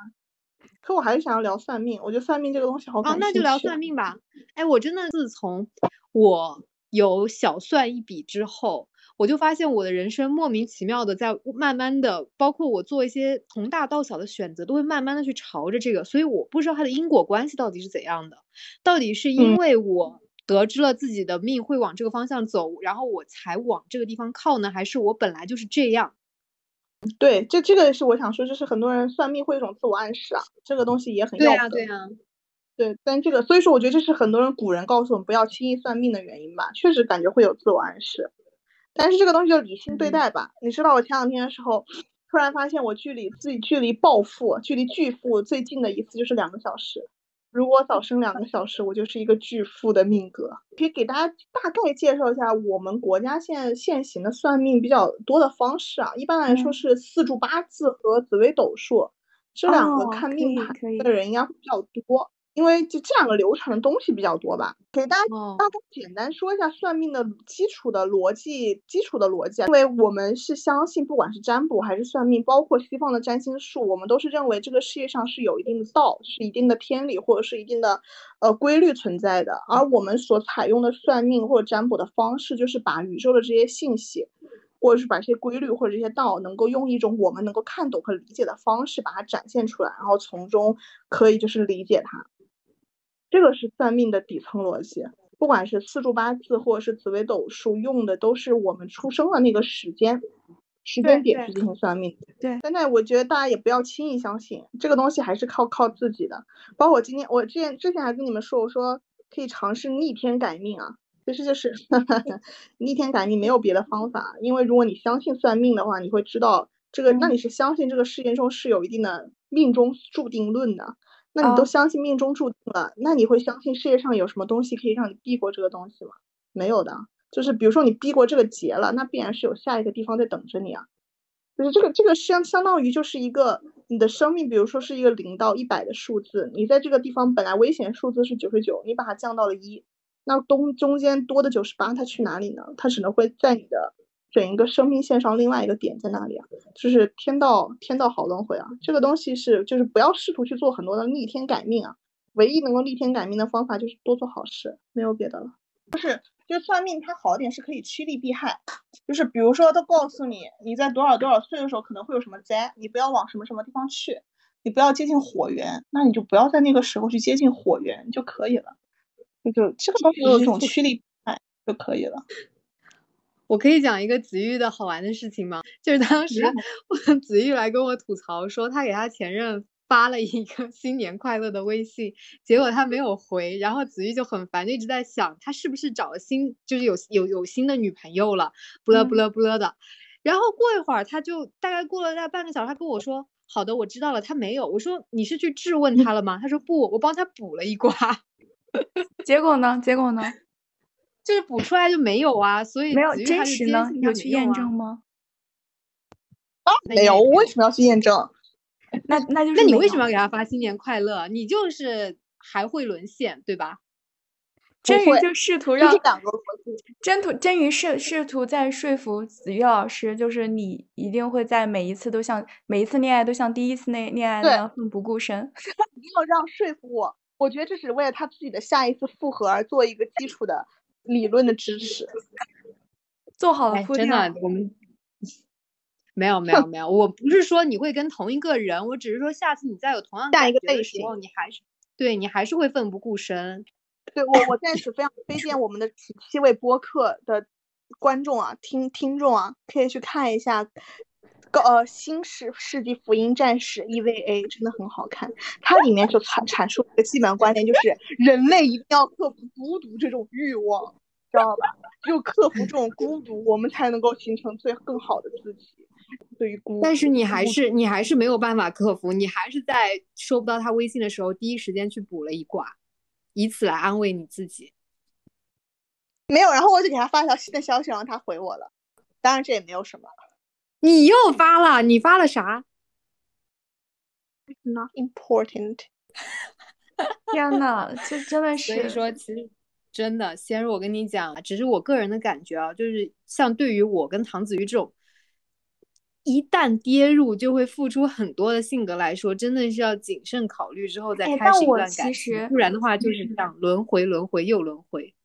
可我还是想要聊算命，我觉得算命这个东西好感兴趣。那就聊算命吧。哎，我真的自从我有小算一笔之后。我就发现我的人生莫名其妙的在慢慢的，包括我做一些从大到小的选择，都会慢慢的去朝着这个，所以我不知道它的因果关系到底是怎样的，到底是因为我得知了自己的命会往这个方向走，然后我才往这个地方靠呢，还是我本来就是这样？对，这这个是我想说，就是很多人算命会一种自我暗示啊，这个东西也很对呀对呀，对，但这个所以说我觉得这是很多人古人告诉我们不要轻易算命的原因吧，确实感觉会有自我暗示。但是这个东西就理性对待吧。你知道我前两天的时候，突然发现我距离自己距离暴富、距离巨富最近的一次就是两个小时。如果早生两个小时，我就是一个巨富的命格。可以给大家大概介绍一下我们国家现在现行的算命比较多的方式啊。一般来说是四柱八字和紫微斗数，这两个看命盘的人应该会比较多。因为就这两个流程的东西比较多吧，给大家大概简单说一下算命的基础的逻辑，基础的逻辑。因为我们是相信，不管是占卜还是算命，包括西方的占星术，我们都是认为这个世界上是有一定的道，是一定的天理或者是一定的呃规律存在的。而我们所采用的算命或者占卜的方式，就是把宇宙的这些信息，或者是把这些规律或者这些道，能够用一种我们能够看懂和理解的方式把它展现出来，然后从中可以就是理解它。这个是算命的底层逻辑，不管是四柱八字或者是紫微斗数，用的都是我们出生的那个时间时间点去进行算命。对，现在我觉得大家也不要轻易相信这个东西，还是靠靠自己的。包括我今天我之前之前还跟你们说，我说可以尝试逆天改命啊，其实就是 逆天改命，没有别的方法。因为如果你相信算命的话，你会知道这个，那你是相信这个世界中是有一定的命中注定论的。那你都相信命中注定了，那你会相信世界上有什么东西可以让你避过这个东西吗？没有的，就是比如说你避过这个劫了，那必然是有下一个地方在等着你啊。就是这个这个相相当于就是一个你的生命，比如说是一个零到一百的数字，你在这个地方本来危险数字是九十九，你把它降到了一，那东中间多的九十八它去哪里呢？它只能会在你的。整一个生命线上另外一个点在哪里啊？就是天道，天道好轮回啊！这个东西是，就是不要试图去做很多的逆天改命啊。唯一能够逆天改命的方法就是多做好事，没有别的了。就是，就算命它好点是可以趋利避害。就是比如说，他告诉你你在多少多少岁的时候可能会有什么灾，你不要往什么什么地方去，你不要接近火源，那你就不要在那个时候去接近火源就可以了。就这个东西有一种趋利避害就可以了。我可以讲一个子玉的好玩的事情吗？就是当时 子玉来跟我吐槽说，他给他前任发了一个 新年快乐的微信，结果他没有回，然后子玉就很烦，就一直在想他是不是找了新，就是有有有新的女朋友了，不乐不乐不乐的。然后过一会儿，他就大概过了大概半个小时，他跟我说：“好的，我知道了。”他没有。我说：“你是去质问他了吗？”他说：“不，我帮他补了一卦。”结果呢？结果呢？就是补出来就没有啊。所以没有真实呢？有去验证吗？啊，没有。我为什么要去验证？那那就是那你为什么要给他发新年快乐？你就是还会沦陷，对吧？真鱼就试图让两个真图真鱼试试图在说服子玉老师，就是你一定会在每一次都像每一次恋爱都像第一次那恋爱那样奋不顾身。一定要这样说服我，我觉得这是为了他自己的下一次复合而做一个基础的理论的支持。做好了铺垫。真的，我们没有没有没有，我不是说你会跟同一个人，我只是说下次你再有同样下一个类型，你还是对你还是会奋不顾身。对我，我在此非常推荐我们的七位播客的观众啊，听听众啊，可以去看一下《高呃新世世纪福音战士 EVA》，真的很好看。它里面就阐阐述一个基本观念，就是人类一定要克服孤独这种欲望，知道吧？只有克服这种孤独，我们才能够形成最更好的自己。对于孤，但是你还是你还是没有办法克服，你还是在收不到他微信的时候，第一时间去补了一卦。以此来安慰你自己，没有，然后我就给他发条新的消息，让他回我了。当然这也没有什么。你又发了？你发了啥？Not important。天呐，这真的是。所以说，其实真的，先如我跟你讲，只是我个人的感觉啊，就是像对于我跟唐子瑜这种。一旦跌入，就会付出很多的性格来说，真的是要谨慎考虑之后再开始一段感情，不然的话就是这样轮回、轮回又轮回。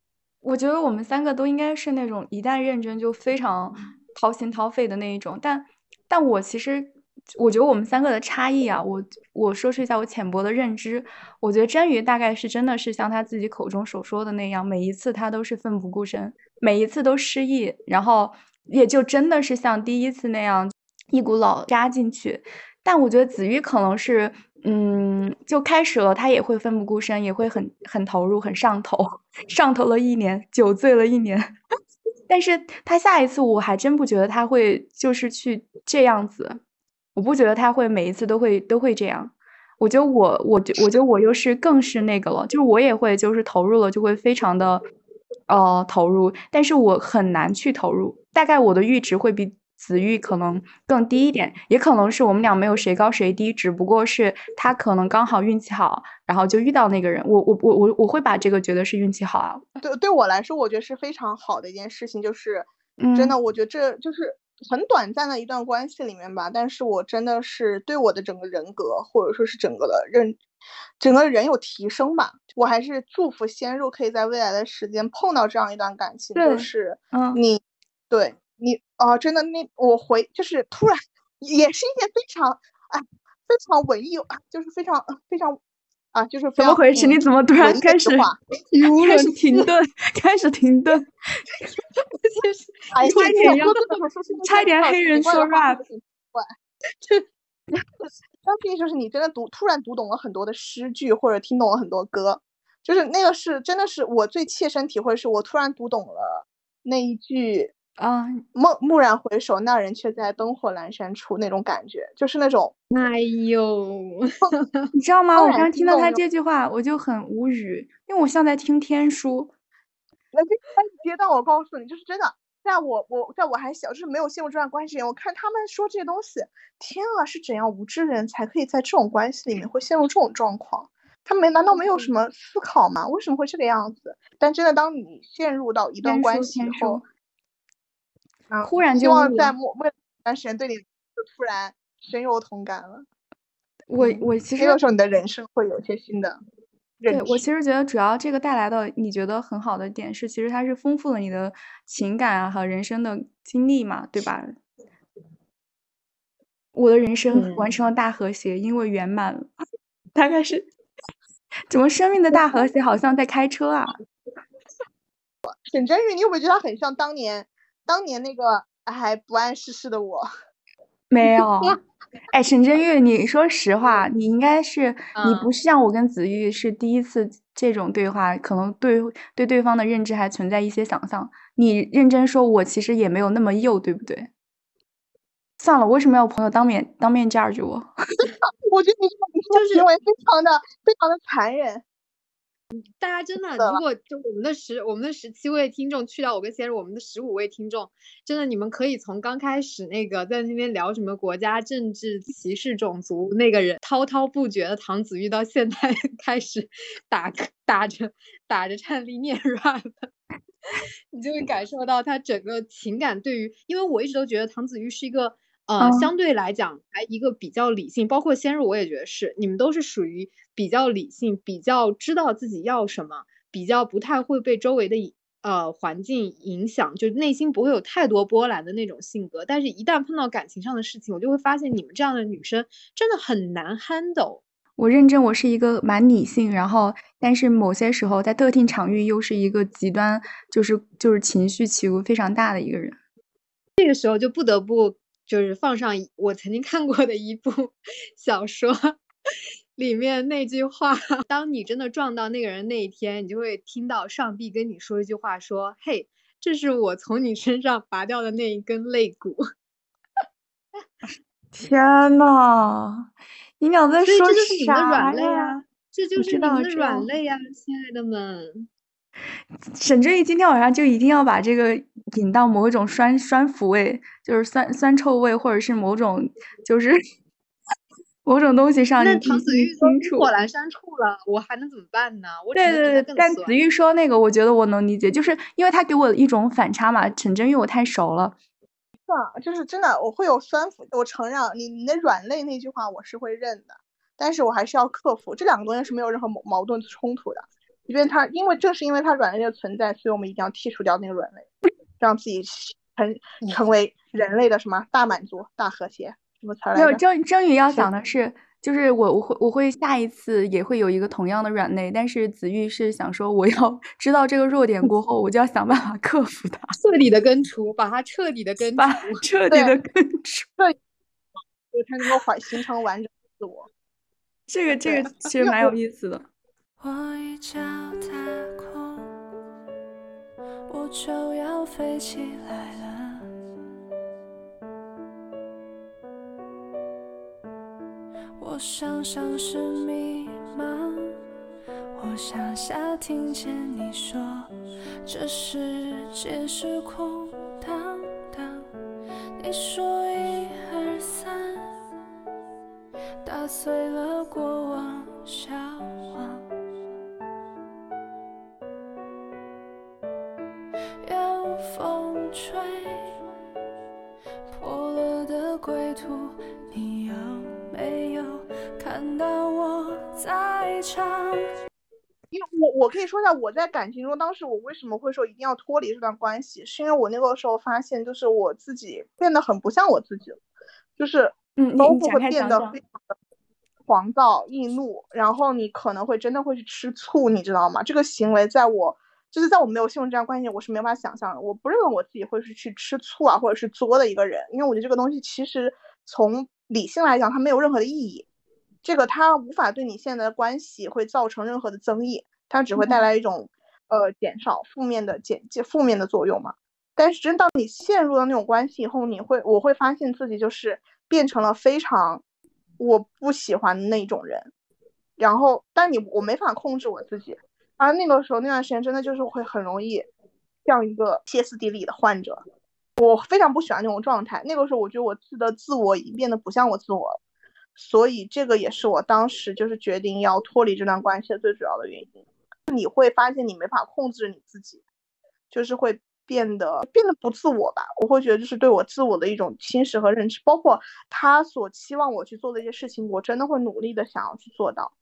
我觉得我们三个都应该是那种一旦认真就非常掏心掏肺的那一种，但但我其实我觉得我们三个的差异啊，我我说出一下我浅薄的认知，我觉得真鱼大概是真的是像他自己口中所说的那样，每一次他都是奋不顾身，每一次都失忆，然后也就真的是像第一次那样。一股脑扎进去，但我觉得子瑜可能是，嗯，就开始了，他也会奋不顾身，也会很很投入，很上头，上头了一年，酒醉了一年。但是他下一次，我还真不觉得他会就是去这样子，我不觉得他会每一次都会都会这样。我觉得我，我觉我觉得我又是更是那个了，就是我也会就是投入了，就会非常的，呃，投入，但是我很难去投入，大概我的阈值会比。子玉可能更低一点，也可能是我们俩没有谁高谁低，只不过是他可能刚好运气好，然后就遇到那个人。我我我我我会把这个觉得是运气好啊。对，对我来说，我觉得是非常好的一件事情，就是真的，我觉得这就是很短暂的一段关系里面吧。但是我真的是对我的整个人格或者说是整个的认，整个人有提升吧。我还是祝福先入可以在未来的时间碰到这样一段感情，就是嗯，你对。你啊，真的那我回就是突然，也是一件非常啊非常文艺啊，就是非常非常啊，就是怎么回事？你怎么突然开始 语无伦停顿，开始停顿？差一点，差一点黑人说信就是你真的读，突然读懂了很多的诗句，或者听懂了很多歌，就是那个是真的是我最切身体会，是我突然读懂了那一句。啊，蓦蓦然回首，那人却在灯火阑珊处，那种感觉就是那种，哎呦，你知道吗？我刚听到他这句话，我就很无语，因为我像在听天书。那这阶段，我告诉你，就是真的，在我我在我还小，就是没有陷入这段关系前，我看他们说这些东西，天啊，是怎样无知的人才可以在这种关系里面会陷入这种状况？他没难道没有什么思考吗？为什么会这个样子？但真的，当你陷入到一段关系以后。忽然就希望在末未段时间对你就突然深有同感了。我我其实有时候你的人生会有些新的。对我其实觉得主要这个带来的你觉得很好的点是，其实它是丰富了你的情感啊和人生的经历嘛，对吧？我的人生完成了大和谐，因为圆满了。大概是怎么生命的大和谐，好像在开车啊。沈真玉，你有没有觉得他很像当年？当年那个还不谙世事的我，没有，哎，沈真玉，你说实话，你应该是你不是像我跟子玉是第一次这种对话，可能对对对方的认知还存在一些想象。你认真说，我其实也没有那么幼，对不对？算了，为什么要朋友当面当面 judge 我？我觉得你这种行为非常的非常的残忍。大家真的，如果就我们的十我们的十七位听众去掉我跟先生，我们的十五位听众，真的你们可以从刚开始那个在那边聊什么国家政治、歧视种族那个人滔滔不绝的唐子玉，到现在 开始打打着打着颤栗念 rap，你就会感受到他整个情感对于，因为我一直都觉得唐子玉是一个。呃，相对来讲，还一个比较理性，包括先入，我也觉得是，你们都是属于比较理性、比较知道自己要什么、比较不太会被周围的呃环境影响，就内心不会有太多波澜的那种性格。但是，一旦碰到感情上的事情，我就会发现你们这样的女生真的很难 handle。我认真，我是一个蛮理性，然后但是某些时候在特定场域又是一个极端，就是就是情绪起伏非常大的一个人。这个时候就不得不。就是放上我曾经看过的一部 小说，里面那句话：当你真的撞到那个人那一天，你就会听到上帝跟你说一句话，说：“嘿，这是我从你身上拔掉的那一根肋骨。”天呐，你俩在说啥呀？这就是你们的软肋呀，亲爱的们。沈志毅今天晚上就一定要把这个引到某一种酸酸腐味，就是酸酸臭味，或者是某种就是 某种东西上。那唐子玉说火蓝山处了，我还能怎么办呢？对对对，但子玉说那个，我觉得我能理解，就是因为他给我一种反差嘛。沈真玉我太熟了，是啊，就是真的我会有酸腐，我承认你你的软肋那句话我是会认的，但是我还是要克服这两个东西是没有任何矛矛盾冲突的。因为他，因为正是因为他软肋的存在，所以我们一定要剔除掉那个软肋，让自己成成为人类的什么大满足、大和谐什么才？没有郑郑宇要讲的是，就是我我会我会下一次也会有一个同样的软肋，但是子玉是想说，我要知道这个弱点过后，我就要想办法克服它，彻底的根除，把它彻底的根除，彻底的根除，对，才能够缓形成完整的自我。这个这个其实蛮有意思的。我一脚踏空，我就要飞起来了。我想象是迷茫，我想下听见你说，这世界是空荡荡。你说一二三，打碎了过往笑话。吹破了的归途，你有没有看到我在唱？因为我我可以说一下我在感情中，当时我为什么会说一定要脱离这段关系，是因为我那个时候发现，就是我自己变得很不像我自己了，就是嗯，包括会变得非常的狂躁易怒，然后你可能会真的会去吃醋，你知道吗？这个行为在我。就是在我没有信用这样关系，我是没法想象的。我不认为我自己会是去吃醋啊，或者是作的一个人，因为我觉得这个东西其实从理性来讲，它没有任何的意义。这个它无法对你现在的关系会造成任何的增益，它只会带来一种呃减少负面的减负面的作用嘛。但是真当你陷入了那种关系以后，你会我会发现自己就是变成了非常我不喜欢的那种人。然后，但你我没法控制我自己。而那个时候那段时间真的就是会很容易像一个歇斯底里的患者，我非常不喜欢那种状态。那个时候我觉得我自的自我已经变得不像我自我了，所以这个也是我当时就是决定要脱离这段关系的最主要的原因。你会发现你没法控制你自己，就是会变得变得不自我吧。我会觉得就是对我自我的一种侵蚀和认知，包括他所期望我去做的一些事情，我真的会努力的想要去做到。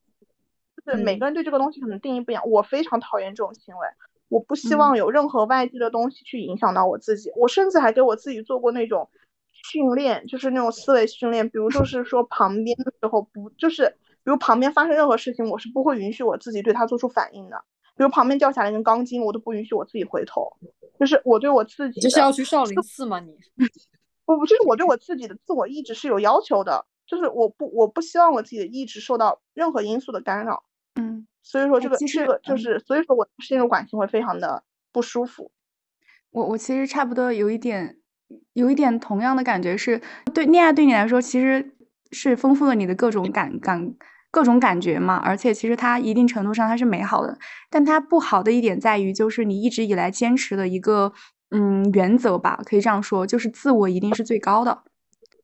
是每个人对这个东西可能定义不一样，我非常讨厌这种行为，我不希望有任何外界的东西去影响到我自己。我甚至还给我自己做过那种训练，就是那种思维训练，比如就是说旁边的时候不就是，比如旁边发生任何事情，我是不会允许我自己对他做出反应的。比如旁边掉下来一根钢筋，我都不允许我自己回头。就是我对我自己，就是要去少林寺吗？你 不不，就是我对我自己的自我意志是有要求的。就是我不我不希望我自己的意志受到任何因素的干扰。嗯，所以说这个其实这个就嗯是，所以说我陷入感情会非常的不舒服。我我其实差不多有一点，有一点同样的感觉是，对恋爱对你来说其实是丰富了你的各种感感各种感觉嘛，而且其实它一定程度上它是美好的，但它不好的一点在于就是你一直以来坚持的一个嗯原则吧，可以这样说，就是自我一定是最高的。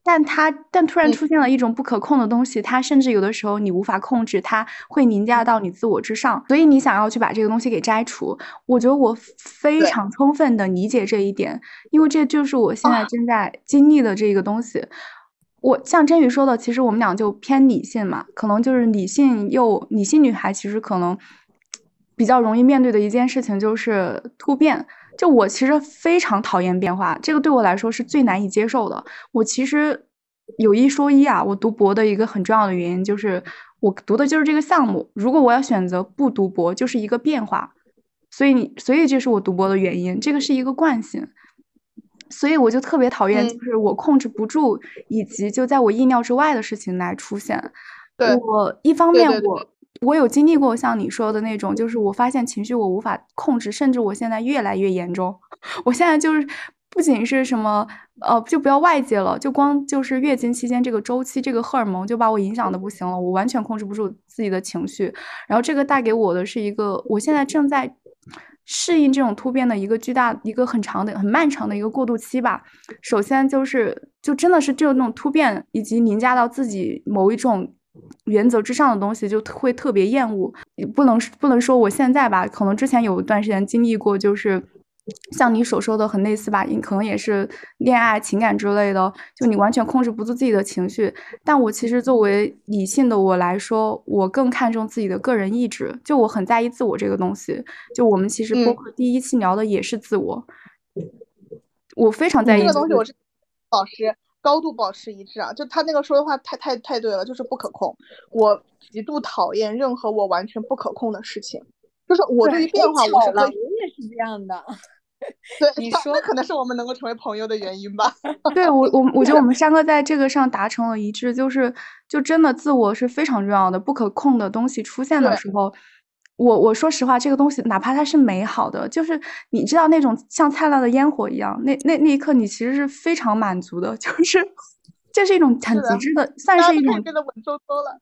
但它但突然嗯出现了一种不可控的东西，它甚至有的时候你无法控制，它会凌驾到你自我之上，所以你想要去把这个东西给摘除。我觉得我非常充分的理解这一点，因为这就是我现在啊正在经历的这个东西。我像真宇说的，其实我们俩就偏理性嘛，可能就是理性又理性女孩，其实可能比较容易面对的一件事情就是突变。就我其实非常讨厌变化，这个对我来说是最难以接受的。我其实有一说一啊，我读博的一个很重要的原因就是我读的就是这个项目。如果我要选择不读博，就是一个变化，所以你所以这是我读博的原因，这个是一个惯性。所以我就特别讨厌，嗯就是我控制不住，以及就在我意料之外的事情来出现。对我一方面我我有经历过像你说的那种，就是我发现情绪我无法控制，甚至我现在越来越严重。我现在就是不仅是什么呃，就不要外界了，就光就是月经期间这个周期，这个荷尔蒙就把我影响的不行了，我完全控制不住自己的情绪。然后这个带给我的是一个，我现在正在适应这种突变的一个巨大、一个很长的、很漫长的一个过渡期吧。首先就是，就真的是只有那种突变以及凝加到自己某一种原则之上的东西，就会特别厌恶。也不能不能说我现在吧，可能之前有一段时间经历过，就是。像你所说的很类似吧，可能也是恋爱、情感之类的，就你完全控制不住自己的情绪。但我其实作为理性的我来说，我更看重自己的个人意志，就我很在意自我这个东西。就我们其实播嗯客第一期聊的也是自我，我非常在意这个东西我是保持高度保持一致啊，就他那个说的话太太太对了，就是不可控。我极度讨厌任何我完全不可控的事情，就是我对于变化我是了，我也是这样的。对，你说那那可能是我们能够成为朋友的原因吧。对我，我我觉得我们三个在这个上达成了一致，就是就真的自我是非常重要的，不可控的东西出现的时候，我我说实话，这个东西哪怕它是美好的，就是你知道那种像灿烂的烟火一样，那那那一刻你其实是非常满足的，就是这是一种很极致的，算是一种变得稳重多了。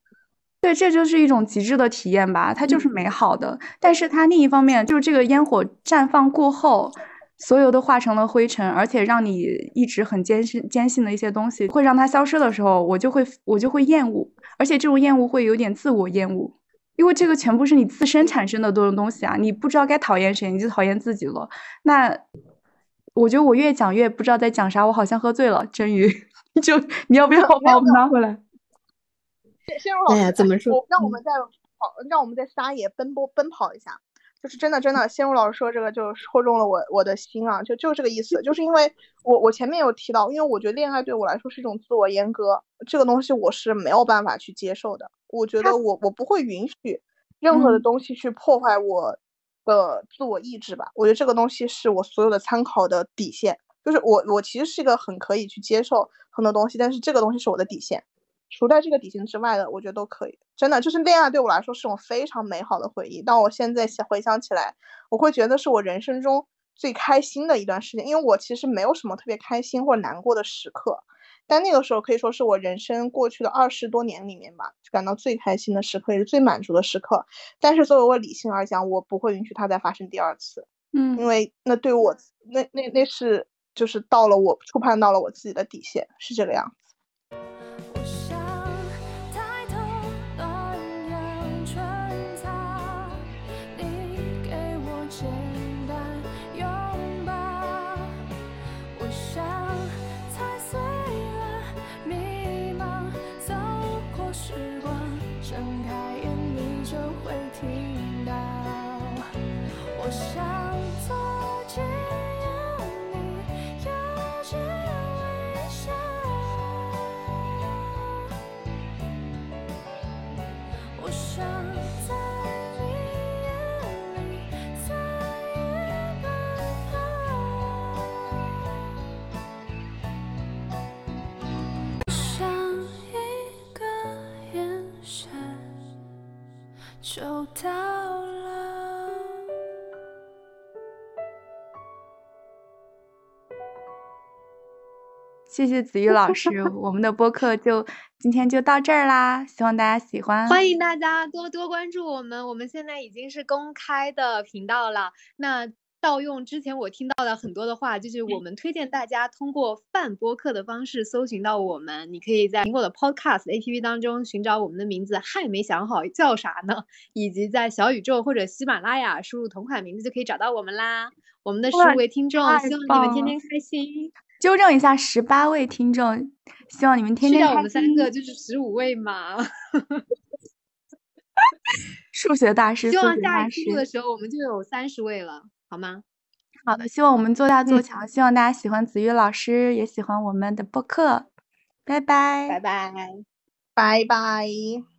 对，这就是一种极致的体验吧，它就是美好的。但是它另一方面，就是这个烟火绽放过后，所有都化成了灰尘，而且让你一直很坚信坚信的一些东西，会让它消失的时候，我就会我就会厌恶，而且这种厌恶会有点自我厌恶，因为这个全部是你自身产生的多种东西啊，你不知道该讨厌谁，你就讨厌自己了。那我觉得我越讲越不知道在讲啥，我好像喝醉了。真鱼，就你要不要把我们拉回来？先先说老哎呀师，怎么说让我们再跑，让我们再撒野奔波奔跑一下。就是真的真的，仙如老师说这个就戳中了我我的心啊，就就这个意思。就是因为我我前面有提到，因为我觉得恋爱对我来说是一种自我阉割，这个东西我是没有办法去接受的。我觉得我我不会允许任何的嗯东西去破坏我的自我意志吧。我觉得这个东西是我所有的参考的底线。就是我我其实是一个很可以去接受很多东西，但是这个东西是我的底线。除在这个底线之外的，我觉得都可以。真的，就是恋爱对我来说是种非常美好的回忆。当我现在想回想起来，我会觉得是我人生中最开心的一段时间，因为我其实没有什么特别开心或者难过的时刻，但那个时候可以说是我人生过去的二十多年里面吧，感到最开心的时刻，也是最满足的时刻。但是作为我理性而讲，我不会允许它再发生第二次，嗯因为那对我那那那是就是到了我触碰到了我自己的底线，是这个样子。谢谢子玉老师，我们的播客就今天就到这儿啦，希望大家喜欢。欢迎大家多多关注我们，我们现在已经是公开的频道了。那盗用之前我听到的很多的话，就是我们推荐大家通过泛播客的方式搜寻到我们。你可以在苹果的 Podcast APP 当中寻找我们的名字，还没想好叫啥呢，以及在小宇宙或者喜马拉雅输入同款名字就可以找到我们啦。我们的十位听众，希望你们天天开心。纠正一下，十八位听众，希望你们天天开心。我们三个就是十五位嘛。数学大师，希望下一期录的时候我们就有三十位了，好吗？好的，希望我们做大做强，希望大家喜欢子玉老师，也喜欢我们的播客。拜拜，拜拜，拜拜。